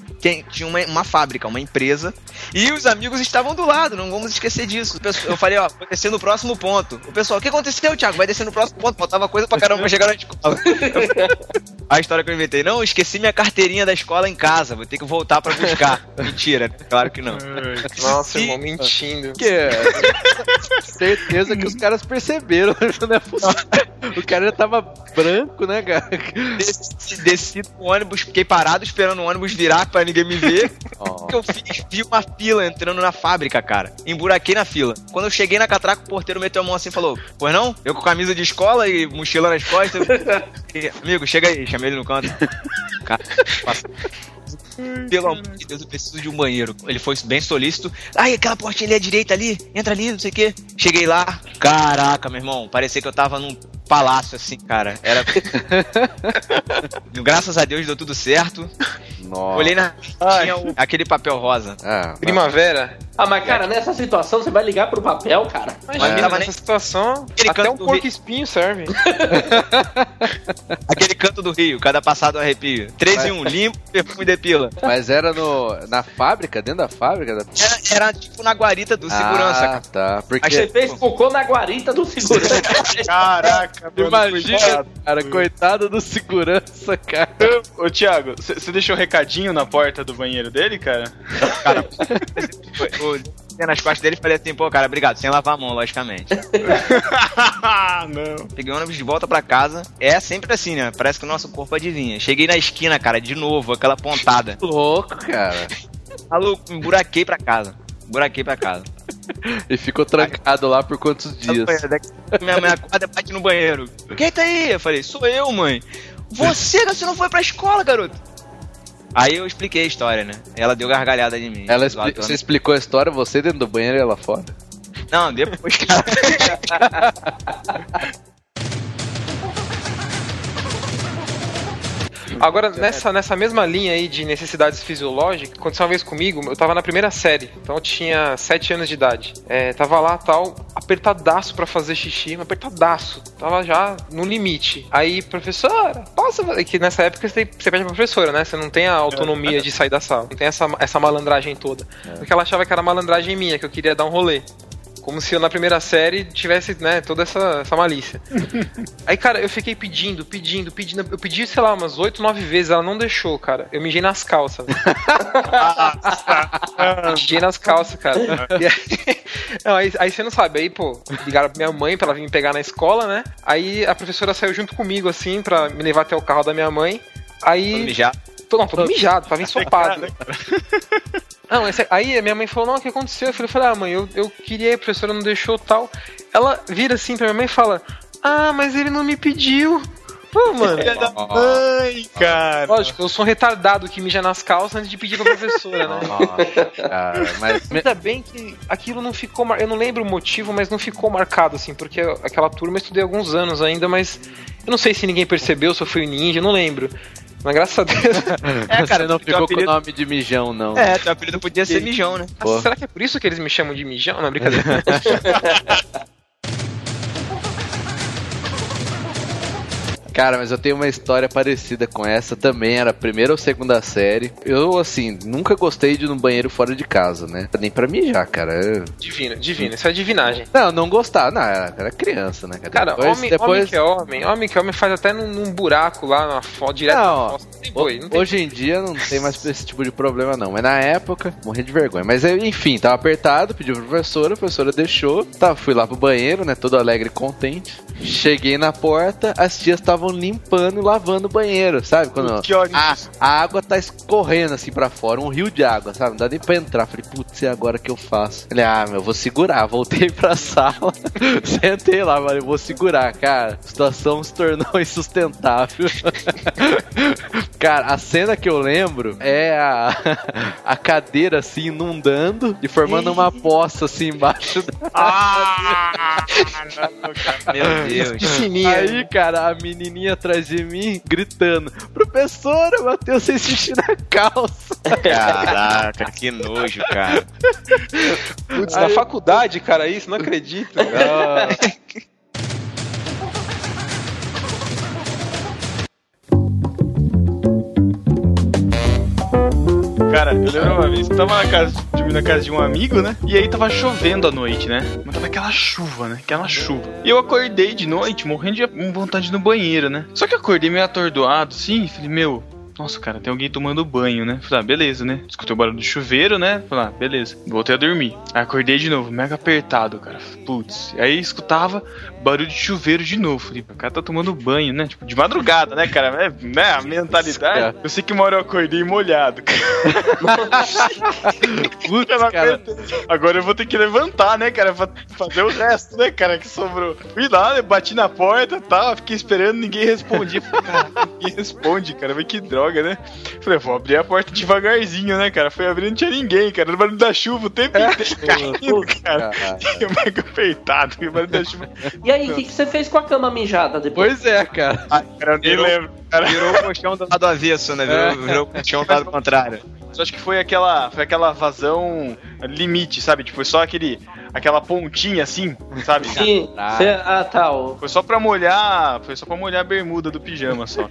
tinha uma, uma fábrica, uma empresa, e os amigos estavam do lado, não vamos esquecer disso. Eu falei, ó, vou descer no próximo ponto. O pessoal, o que aconteceu, Thiago? Vai descer no próximo ponto. Faltava coisa pra caramba pra chegar na escola. A história que eu inventei, não, esqueci minha carteirinha da escola em casa, vou ter que voltar pra buscar. Mentira, claro que não. Nossa, irmão, mentindo. Que é, certeza que os caras perceberam. Não é possível. O cara já tava branco, né, cara? Desci, desci do ônibus, fiquei parado esperando o ônibus virar pra ninguém me ver. O que eu fiz? Vi uma fila entrando na fábrica, cara. Emburaquei na fila. Quando eu cheguei na catraca, o porteiro meteu a mão assim e falou: Pois não? Eu com camisa de escola e mochila nas costas. Amigo, chega aí, chamei ele no canto. Cara, passa. Pelo amor de Deus, eu preciso de um banheiro. Ele foi bem solícito. Ai, aquela portinha ali à direita ali, entra ali, não sei o quê. Cheguei lá. Caraca, meu irmão, parecia que eu tava num palácio assim, cara. Era. Graças a Deus deu tudo certo. Nossa. Olhei na. Tinha o- aquele papel rosa. Ah, Primavera. Ah, mas cara, nessa situação você vai ligar pro papel, cara? Imagina, tava nessa nem- situação, Aquele até canto um do porco espinho serve. Aquele canto do rio, cada passado um arrepio. 3 em 1, limpo, perfume e depila. Mas era no, na fábrica, dentro da fábrica? Da... Era, era tipo na guarita do segurança, ah, cara. tá. Porque Você fez cocô na guarita do segurança. Caraca, mano, Imagina, coitado. cara, coitado do segurança, cara. Ô, Thiago, você deixou um recadinho na porta do banheiro dele, cara? cara. Eu eu nas costas dele e falei assim, pô, cara, obrigado, sem lavar a mão, logicamente. não. Peguei o ônibus de volta pra casa. É sempre assim, né? Parece que o nosso corpo adivinha. Cheguei na esquina, cara, de novo, aquela pontada. Louco, cara. Maluco, me buraquei pra casa. Buraquei pra casa. E ficou trancado lá por quantos dias? Minha mãe acorda e bate no banheiro. Quem tá aí? Eu falei, sou eu, mãe. Você, você não foi pra escola, garoto. Aí eu expliquei a história, né? Ela deu gargalhada de mim. Ela expli- Você explicou a história, você dentro do banheiro e ela fora? Não, depois, cara. Agora, nessa, nessa mesma linha aí de necessidades fisiológicas, aconteceu uma vez comigo, eu tava na primeira série, então eu tinha 7 anos de idade. É, tava lá, tal, apertadaço pra fazer xixi, mas apertadaço. Tava já no limite. Aí, professora, posso fazer? Que nessa época você, pede pra professora, né? Você não tem a autonomia de sair da sala. Não tem essa, essa malandragem toda. Porque ela achava que era malandragem minha, que eu queria dar um rolê. Como se eu na primeira série tivesse, né, toda essa, essa malícia. Aí, cara, eu fiquei pedindo, pedindo, pedindo. Eu pedi, sei lá, umas 8, 9 vezes, ela não deixou, cara. Eu mijei nas calças. mijei nas calças, cara. E aí, não, aí, aí você não sabe, aí, pô, ligaram pra minha mãe pra ela vir me pegar na escola, né? Aí a professora saiu junto comigo, assim, pra me levar até o carro da minha mãe. Aí. já. Tô, não, todo mijado, tava ensopado. Não, esse- aí a minha mãe falou, não, o que aconteceu? Eu falei, falei, ah, mãe, eu, eu queria, a professora não deixou tal. Ela vira assim pra minha mãe e fala, ah, mas ele não me pediu. Pô, mano. Filha da mãe, cara. Lógico, eu sou um retardado que mija nas calças antes de pedir pra professora, né? Nossa, cara, mas Ainda bem que aquilo não ficou. mar- Eu não lembro o motivo, mas não ficou marcado, assim, porque aquela turma eu estudei alguns anos ainda, mas eu não sei se ninguém percebeu, se eu fui ninja, eu não lembro. Mas graças a Deus. É, cara, você não ficou com o apelido- nome de mijão, não. É, teu apelido podia ser mijão, né? Ah, será que é por isso que eles me chamam de mijão? Não, brincadeira. Cara, mas eu tenho uma história parecida com essa também, era a primeira ou segunda série. Eu, assim, nunca gostei de ir no banheiro fora de casa, né? Nem pra mijar, cara. Eu- divino, divino, isso é divinagem. Não, não gostava. Não, era, era criança, né? Cara, depois, homem, depois... homem que é homem, homem que é homem faz até num, num buraco lá, na foto, direto Não, na foto. Tem boi, não tem Hoje em dia não tem mais esse tipo de problema, não. Mas na época, morri de vergonha. Mas enfim, tava apertado, pedi pra professora, a professora deixou. Tá, fui lá pro banheiro, né? Todo alegre e contente. Cheguei na porta, as tias estavam limpando e lavando o banheiro, sabe? Quando a, a água tá escorrendo assim pra fora, um rio de água, sabe? Não dá nem pra entrar. Falei, putz, e agora que eu faço? Falei, ah, meu, vou segurar. Voltei pra sala, sentei lá, falei, vou segurar, cara. A situação se tornou insustentável. cara, a cena que eu lembro é a, a cadeira assim inundando e formando uma poça assim embaixo da. Ah, não, cara. Meu Deus. Piscininha. Aí, cara, a menininha atrás de mim gritando: Professora, Matheus, sem xixi na calça. Caraca, que nojo, cara. Putz, na faculdade, cara, isso, não acredito. Cara, eu lembro uma vez, tava na casa, de, na casa de um amigo, né? E aí tava chovendo à noite, né? Mas tava aquela chuva, né? Aquela chuva. E eu acordei de noite, morrendo de vontade no banheiro, né? Só que eu acordei meio atordoado, assim, falei, meu. Nossa, cara, tem alguém tomando banho, né? Falei, ah, beleza, né? Escutei o barulho do chuveiro, né? Falei, ah, beleza. Voltei a dormir. Aí acordei de novo, mega apertado, cara. Putz. Aí escutava barulho de chuveiro de novo. Falei, o cara tá tomando banho, né? Tipo, de madrugada, né, cara? É, né? A mentalidade. Eu sei que uma hora eu acordei molhado, não cara. Agora eu vou ter que levantar, né, cara? Pra fazer o resto, né, cara, que sobrou. Fui lá, né, bati na porta e tal, fiquei esperando, ninguém respondia. Falei, cara, ninguém responde, cara, mas que droga, né? Falei, vou abrir a porta devagarzinho, né, cara? Fui abrindo, não tinha ninguém, cara, no barulho da chuva o tempo inteiro caindo, cara. Cara. Eu mega apertado, o barulho da chuva. E aí, o que, que você fez com a cama mijada depois? Pois é, cara. Ai, cara, Virou- lembro, cara. Virou o colchão do lado avesso, né? Virou, virou o colchão do lado contrário. Só acho que foi aquela, foi aquela vazão limite, sabe? Tipo, foi só aquele, aquela pontinha assim, sabe? Sim, Caraca. você- ah, tá. o- Foi só pra molhar, foi só pra molhar a bermuda do pijama só.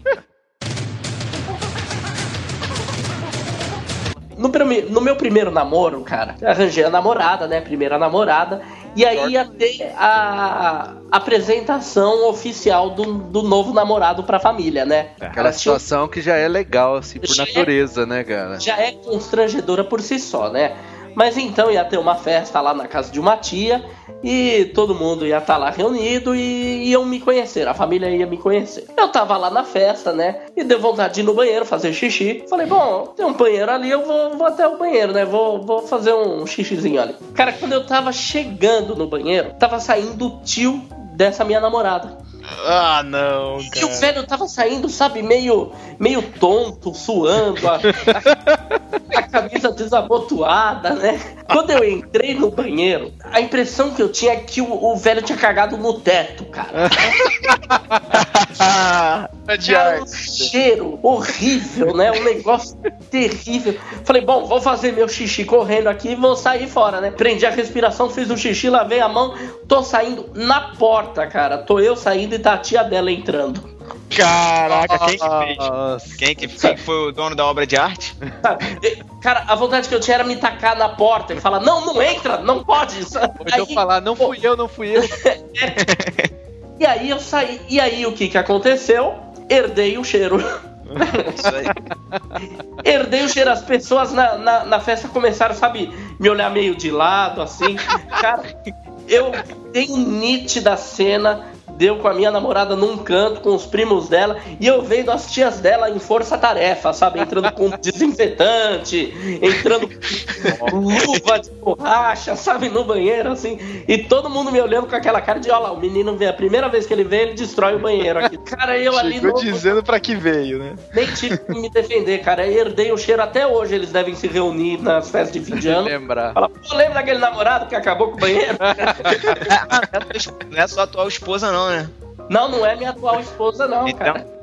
No, no meu primeiro namoro, cara, arranjei a namorada, né? Primeira namorada. E aí ia ter a apresentação oficial do, do novo namorado pra família, né? Aquela Elas tinham- situação que já é legal, assim, por Já é- natureza, né, cara? já é constrangedora por si só, né? Mas então ia ter uma festa lá na casa de uma tia e todo mundo ia estar lá reunido e iam me conhecer, a família ia me conhecer. Eu tava lá na festa, né? E deu vontade de ir no banheiro fazer xixi. Falei, bom, tem um banheiro ali, eu vou, vou até o banheiro, né? Vou, vou fazer um xixizinho ali. Cara, quando eu tava chegando no banheiro, tava saindo o tio dessa minha namorada. Ah, não, E o velho tava saindo, sabe, meio, meio tonto, suando, a, a- a camisa desabotoada, né? Quando eu entrei no banheiro, a impressão que eu tinha é que o, o velho tinha cagado no teto, cara. Tinha um cheiro horrível, né? Um negócio terrível. Falei, bom, vou fazer meu xixi correndo aqui e vou sair fora, né? Prendi a respiração, fiz o xixi, lavei a mão, tô saindo na porta, cara. Tô eu saindo e tá a tia dela entrando. Caraca, quem que fez? Quem que, quem que foi o dono da obra de arte? Cara, a vontade que eu tinha era me tacar na porta e falar, não, não entra, não pode. Ou então falar, não fui eu, não fui eu. E aí eu saí. E aí o que que aconteceu? Herdei o cheiro. Isso aí. Herdei o cheiro. As pessoas na, na, na festa começaram, sabe, me olhar meio de lado, assim. Cara, eu tenho nítida cena deu com a minha namorada num canto, com os primos dela, e eu vendo as tias dela em força-tarefa, sabe? Entrando com desinfetante, entrando com luva de borracha, sabe? No banheiro, assim. E todo mundo me olhando com aquela cara de, olha lá, o menino vê, a primeira vez que ele vê, ele destrói o banheiro aqui. Cara, eu ali Chegou no... dizendo pra que veio, né? Nem tive que me defender, cara. Eu herdei o cheiro até hoje. Eles devem se reunir nas festas de fim de ano. Lembrar. Fala, pô, lembra daquele namorado que acabou com o banheiro? Não é sua atual esposa, não, né? não, não é minha atual esposa, não, Então, cara.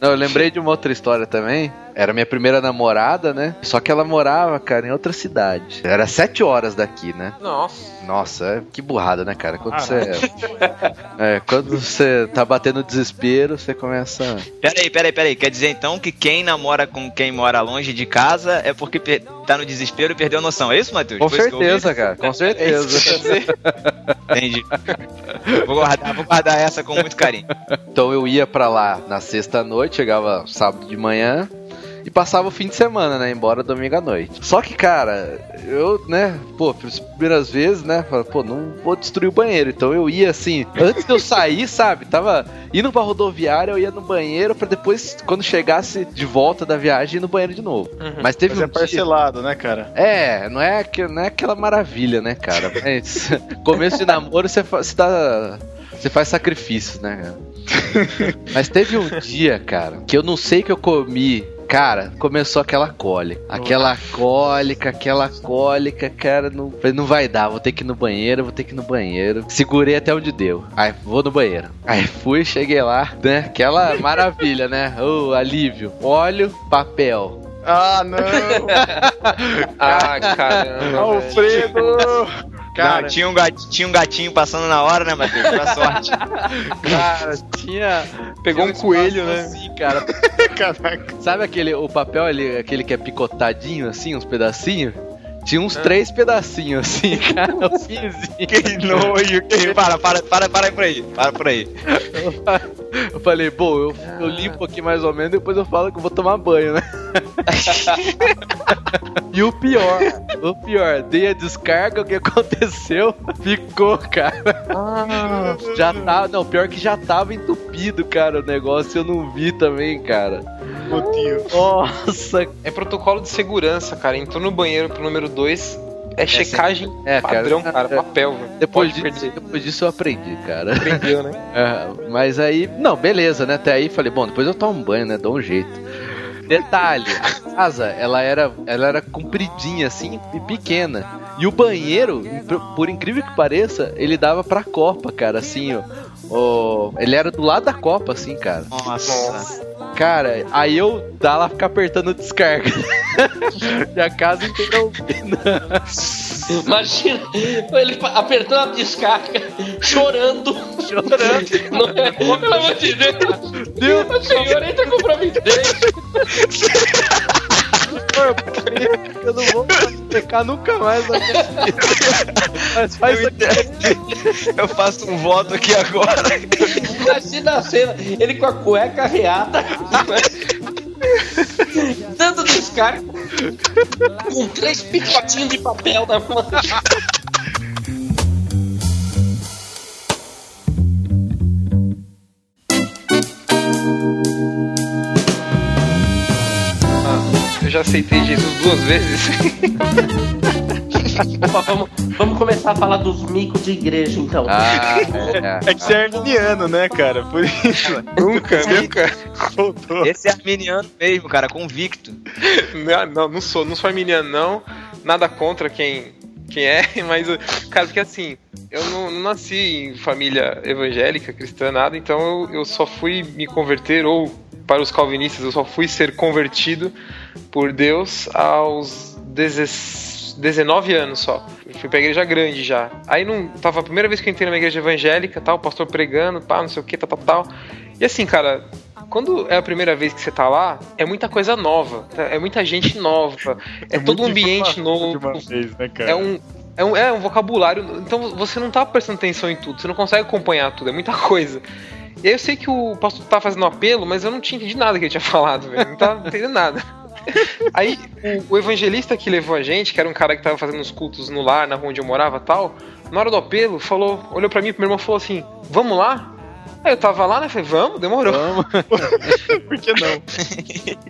Não, eu lembrei de uma outra história também. Era minha primeira namorada, né? Só que ela morava, cara, em outra cidade. Era sete horas daqui, né? Nossa. Nossa, é- que burrada, né, cara? Quando você. É, quando você tá batendo desespero, você começa. Peraí, peraí, peraí. Quer dizer então que quem namora com quem mora longe de casa é porque per- tá no desespero e perdeu a noção. É isso, Matheus? Com Foi certeza, cara, com certeza. Entendi. Vou guardar, vou guardar essa com muito carinho. Então eu ia pra lá na sexta noite, chegava sábado de manhã e passava o fim de semana, né? Embora domingo à noite. Só que, cara, eu, né, pô, pelas primeiras vezes, né? falei, Pô, não vou destruir o banheiro. Então eu ia assim, antes de eu sair, sabe? Tava indo pra rodoviária, eu ia no banheiro pra depois, quando chegasse de volta da viagem, ir no banheiro de novo. Mas teve Mas um é dia... parcelado, né, cara? É, não é, que- não é aquela maravilha, né, cara? Mas começo de namoro você, você dá. Você faz sacrifícios, né, cara? Mas teve um dia, cara, que eu não sei que eu comi. Cara, começou aquela cólica. Aquela cólica, aquela cólica, cara. Não, falei, não vai dar, vou ter que ir no banheiro, vou ter que ir no banheiro. Segurei até onde deu. Aí, vou no banheiro. Aí fui, cheguei lá, né? Aquela maravilha, né? O alívio. Óleo, papel. Ah, não! Ah, caramba. Alfredo! Cara, Não, tinha, um gatinho, tinha um gatinho passando na hora, né, Matheus? Pra sorte. Cara, tinha. Pegou um tinha coelho, espaço né? Assim, cara. caraca. Sabe aquele o papel ali, aquele que é picotadinho assim, uns pedacinhos? Tinha uns três pedacinhos assim, cara, um finzinho. Que nojo. Que... Para, para, para, para aí por aí. Para por aí. Eu falei, bom, eu, eu limpo aqui mais ou menos, depois eu falo que eu vou tomar banho, né? e o pior, o pior, dei a descarga, o que aconteceu? Ficou, cara. Já tava, não, pior que já tava entupido, cara, o negócio, eu não vi também, cara. Motivo. Nossa, É protocolo de segurança, cara. Entrou no banheiro pro número 2. É checagem É, cara. padrão, cara. É. Papel, velho. depois Pode disso, perder. depois disso eu aprendi, cara. Aprendeu, né? É, mas aí, não, beleza, né? Até aí falei, bom, depois eu tomo um banho, né? Dou um jeito. Detalhe, a casa, ela era, ela era compridinha assim e pequena. E o banheiro, por- por incrível que pareça, ele dava pra copa, cara, assim, ó. Ó, ele era do lado da copa, assim, cara. Nossa. Cara, aí eu dá lá ficar apertando descarga. e a casa inteira ouvindo. Imagina ele apertando a descarga, chorando. Chorando. Não é? Pelo amor de Deus. Deus, senhor, entra com providência. Eu não vou pecar nunca mais na minha vida. Mas faz Eu, eu faço um voto aqui agora. Imagina a cena, ele com a cueca arreada, dando descarga, com três picotinhos de papel na mão. Já aceitei Jesus duas vezes. Opa, vamos, vamos começar a falar dos micos de igreja, então. Ah, é. É que você é arminiano, né, cara? Por isso. nunca, nunca. Voltou. Esse é arminiano mesmo, cara, convicto. Não, não, não sou, não sou arminiano, não. Nada contra quem, quem é, mas, cara, porque assim, eu não, não nasci em família evangélica, cristã, nada, então eu, eu só fui me converter, ou para os calvinistas, eu só fui ser convertido por Deus aos 16 19 anos só. Fui pra igreja grande já. Aí não. Tava a primeira vez que eu entrei numa igreja evangélica, tal, o pastor pregando, pá, não sei o que, tal, tal, tal. E assim, cara, quando é a primeira vez que você tá lá, é muita coisa nova, tá? é muita gente nova, é, todo um ambiente novo, vez, né, é um, é um, é um vocabulário. Então você não tá prestando atenção em tudo, você não consegue acompanhar tudo, é muita coisa. E aí eu sei que o pastor tá fazendo um apelo, mas eu não tinha entendido nada que ele tinha falado, velho. Não tava entendendo nada. Aí o, o evangelista que levou a gente, que era um cara que tava fazendo uns cultos no lar, na rua onde eu morava e tal, na hora do apelo, falou, olhou pra mim, meu irmão e falou assim: Vamos lá? Aí eu tava lá, né? Falei, vamos, demorou. Vamos. Por que não?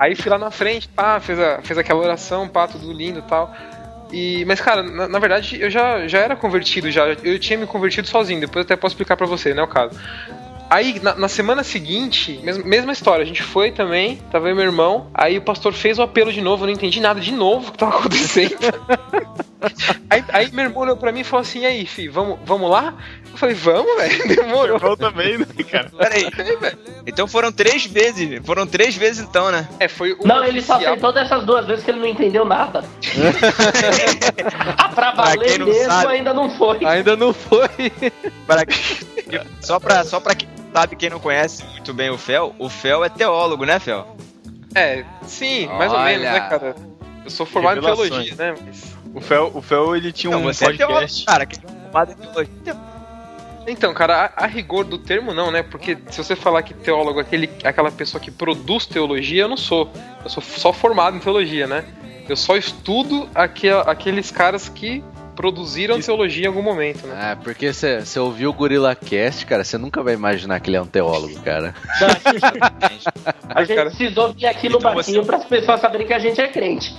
Aí fui lá na frente, pá, fez, a, fez aquela oração, pá, tudo lindo e tal. E, mas, cara, na, na verdade, eu já, já era convertido, já. Eu tinha me convertido sozinho, depois eu até posso explicar pra você, né, o caso. Aí, na, na semana seguinte, mes- mesma história, a gente foi também, tava e meu irmão, aí o pastor fez o apelo de novo, eu não entendi nada de novo o que tava acontecendo. aí, aí meu irmão olhou pra mim e falou assim, e aí, fi, vamos, vamos lá? Eu falei, vamos, velho, demorou. Eu também, né, cara? Peraí. Então foram três vezes. Foram três vezes então, né? É, foi o Não, ele só oficial. aceitou dessas duas vezes que ele não entendeu nada. ah, pra Pra quem valer não mesmo sabe. ainda não foi. Ainda não foi. Para... só, pra, só pra sabe, quem não conhece muito bem o Fel, o Fel é teólogo, né, Fel? É, sim, mais ou menos, né, cara? Eu sou formado em Revelações. teologia, né? Mas... O Fel, o Fel ele tinha Não, um você é teólogo, podcast. cara. Quem é formado em teologia. Então, cara, a, a rigor do termo não, né? Porque se você falar que teólogo é aquele, aquela pessoa que produz teologia, eu não sou. Eu sou só formado em teologia, né? Eu só estudo aque- aqueles caras que produziram teologia em algum momento, né? Ah, porque você ouviu o Gorilla Cast, cara, você nunca vai imaginar que ele é um teólogo, cara. A gente cara. precisou vir aqui no Então barquinho você- para as pessoas saberem que a gente é crente.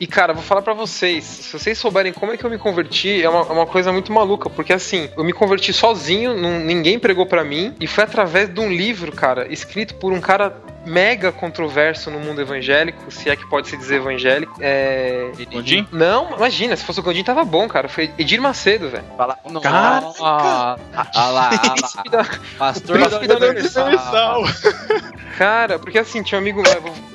E, cara, vou falar pra vocês, se vocês souberem como é que eu me converti, é uma, é uma coisa muito maluca, porque assim, eu me converti sozinho, não- ninguém pregou pra mim, e foi através de um livro, cara, escrito por um cara mega controverso no mundo evangélico, se é que pode se dizer evangélico. É. Gondim? Não, imagina, se fosse o Gondim tava bom, cara. Foi Edir Macedo, velho. Nossa. Ah lá, ah lá. Pastor Príncipe da da Universal. Cara, porque assim, tinha um amigo,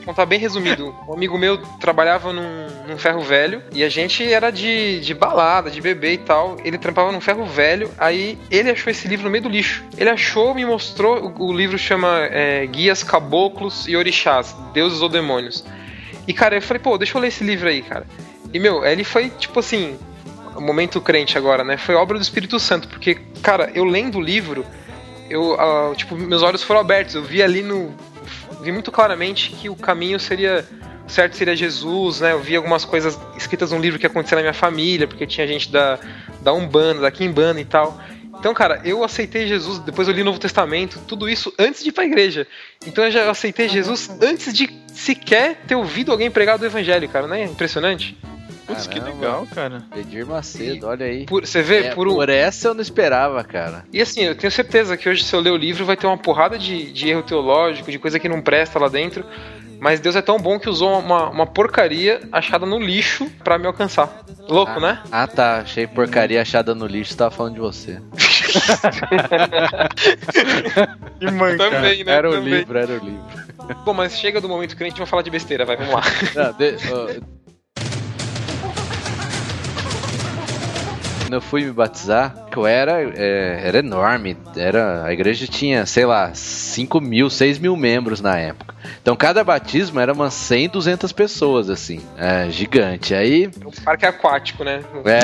contar bem resumido. Um amigo meu trabalhava num, num ferro velho e a gente era de, de balada, de bebê e tal. Ele trampava num ferro velho, aí ele achou esse livro no meio do lixo. Ele achou, me mostrou, o, o livro chama é, Guias Caboclos e Orixás, Deuses ou Demônios. E cara, eu falei, pô, deixa eu ler esse livro aí, cara. E meu, ele foi tipo assim, momento crente agora, né? Foi obra do Espírito Santo, porque, cara, eu lendo o livro, eu, ah, tipo, meus olhos foram abertos. Eu vi ali no. Vi muito claramente que o caminho seria. Certo seria Jesus, né? Eu vi algumas coisas escritas num livro que acontecia na minha família, porque tinha gente da, da Umbanda, da Kimbanda e tal. Então, cara, eu aceitei Jesus, depois eu li o Novo Testamento, tudo isso antes de ir pra igreja. Então eu já aceitei Jesus antes de sequer ter ouvido alguém pregar do Evangelho, cara, não é impressionante? Putz, que legal, cara. Edir Macedo, olha aí. Por- você vê, É, por um, por essa eu não esperava, cara. E assim, eu tenho certeza que hoje, se eu ler o livro, vai ter uma porrada de, de erro teológico, de coisa que não presta lá dentro. Mas Deus é tão bom que usou uma, uma porcaria achada no lixo pra me alcançar. Louco, né? Ah tá, achei porcaria achada no lixo, tava falando de você. Que manca. Também, né? Era o Também. livro, era o livro. Bom, mas chega do momento crente, vamos falar de besteira, vai, vamos lá. Não, de- Quando eu fui me batizar, eu era, é, era enorme. Era, a igreja tinha, sei lá, 5 mil, 6 mil membros na época. Então cada batismo era umas 100, 200 pessoas, assim. É, gigante. Aí. É um parque aquático, né? É,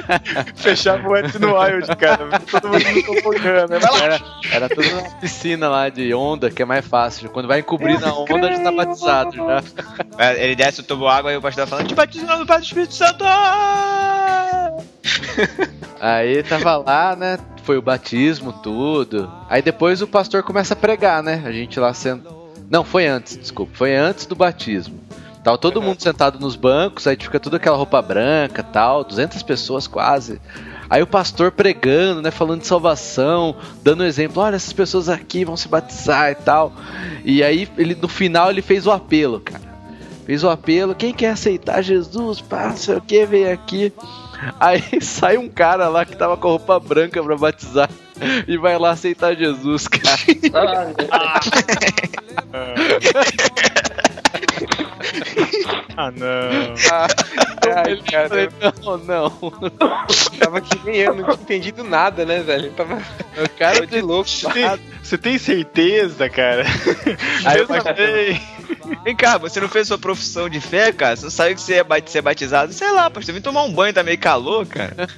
Fechava o Wet no Wild, cara. Todo mundo no tobogã, né? Era, era tudo uma piscina lá de onda, que é mais fácil. Quando vai encobrir na onda, já tá batizado já. É, Ele desce o tubo água e o pastor tá falando: Te batizando no Pai do Espírito Santo! Aí tava lá, né? Foi o batismo, tudo. Aí depois o pastor começa a pregar, né? A gente lá sendo. Não, foi antes, desculpa. Foi antes do batismo. Tava todo mundo sentado nos bancos, aí fica toda aquela roupa branca tal, 200 pessoas quase. Aí o pastor pregando, né, falando de salvação, dando exemplo, olha, essas pessoas aqui vão se batizar e tal. E aí ele no final ele fez o apelo, cara. Fez o apelo, quem quer aceitar Jesus, pá, sei o que, vem aqui. Aí sai um cara lá que tava com a roupa branca pra batizar e vai lá aceitar Jesus, cara. Ah, Deus. Ah, não. Ai, cara, não, não. tava que nem eu, não tinha entendido nada, né, velho? Tava O cara de louco. Você tem, você tem certeza, cara? Aí eu sei. Vem cá, você não fez sua profissão de fé, cara? Você não saiu que você ia ser batizado? Sei lá, pastor, vim tomar um banho, tá meio calor, cara.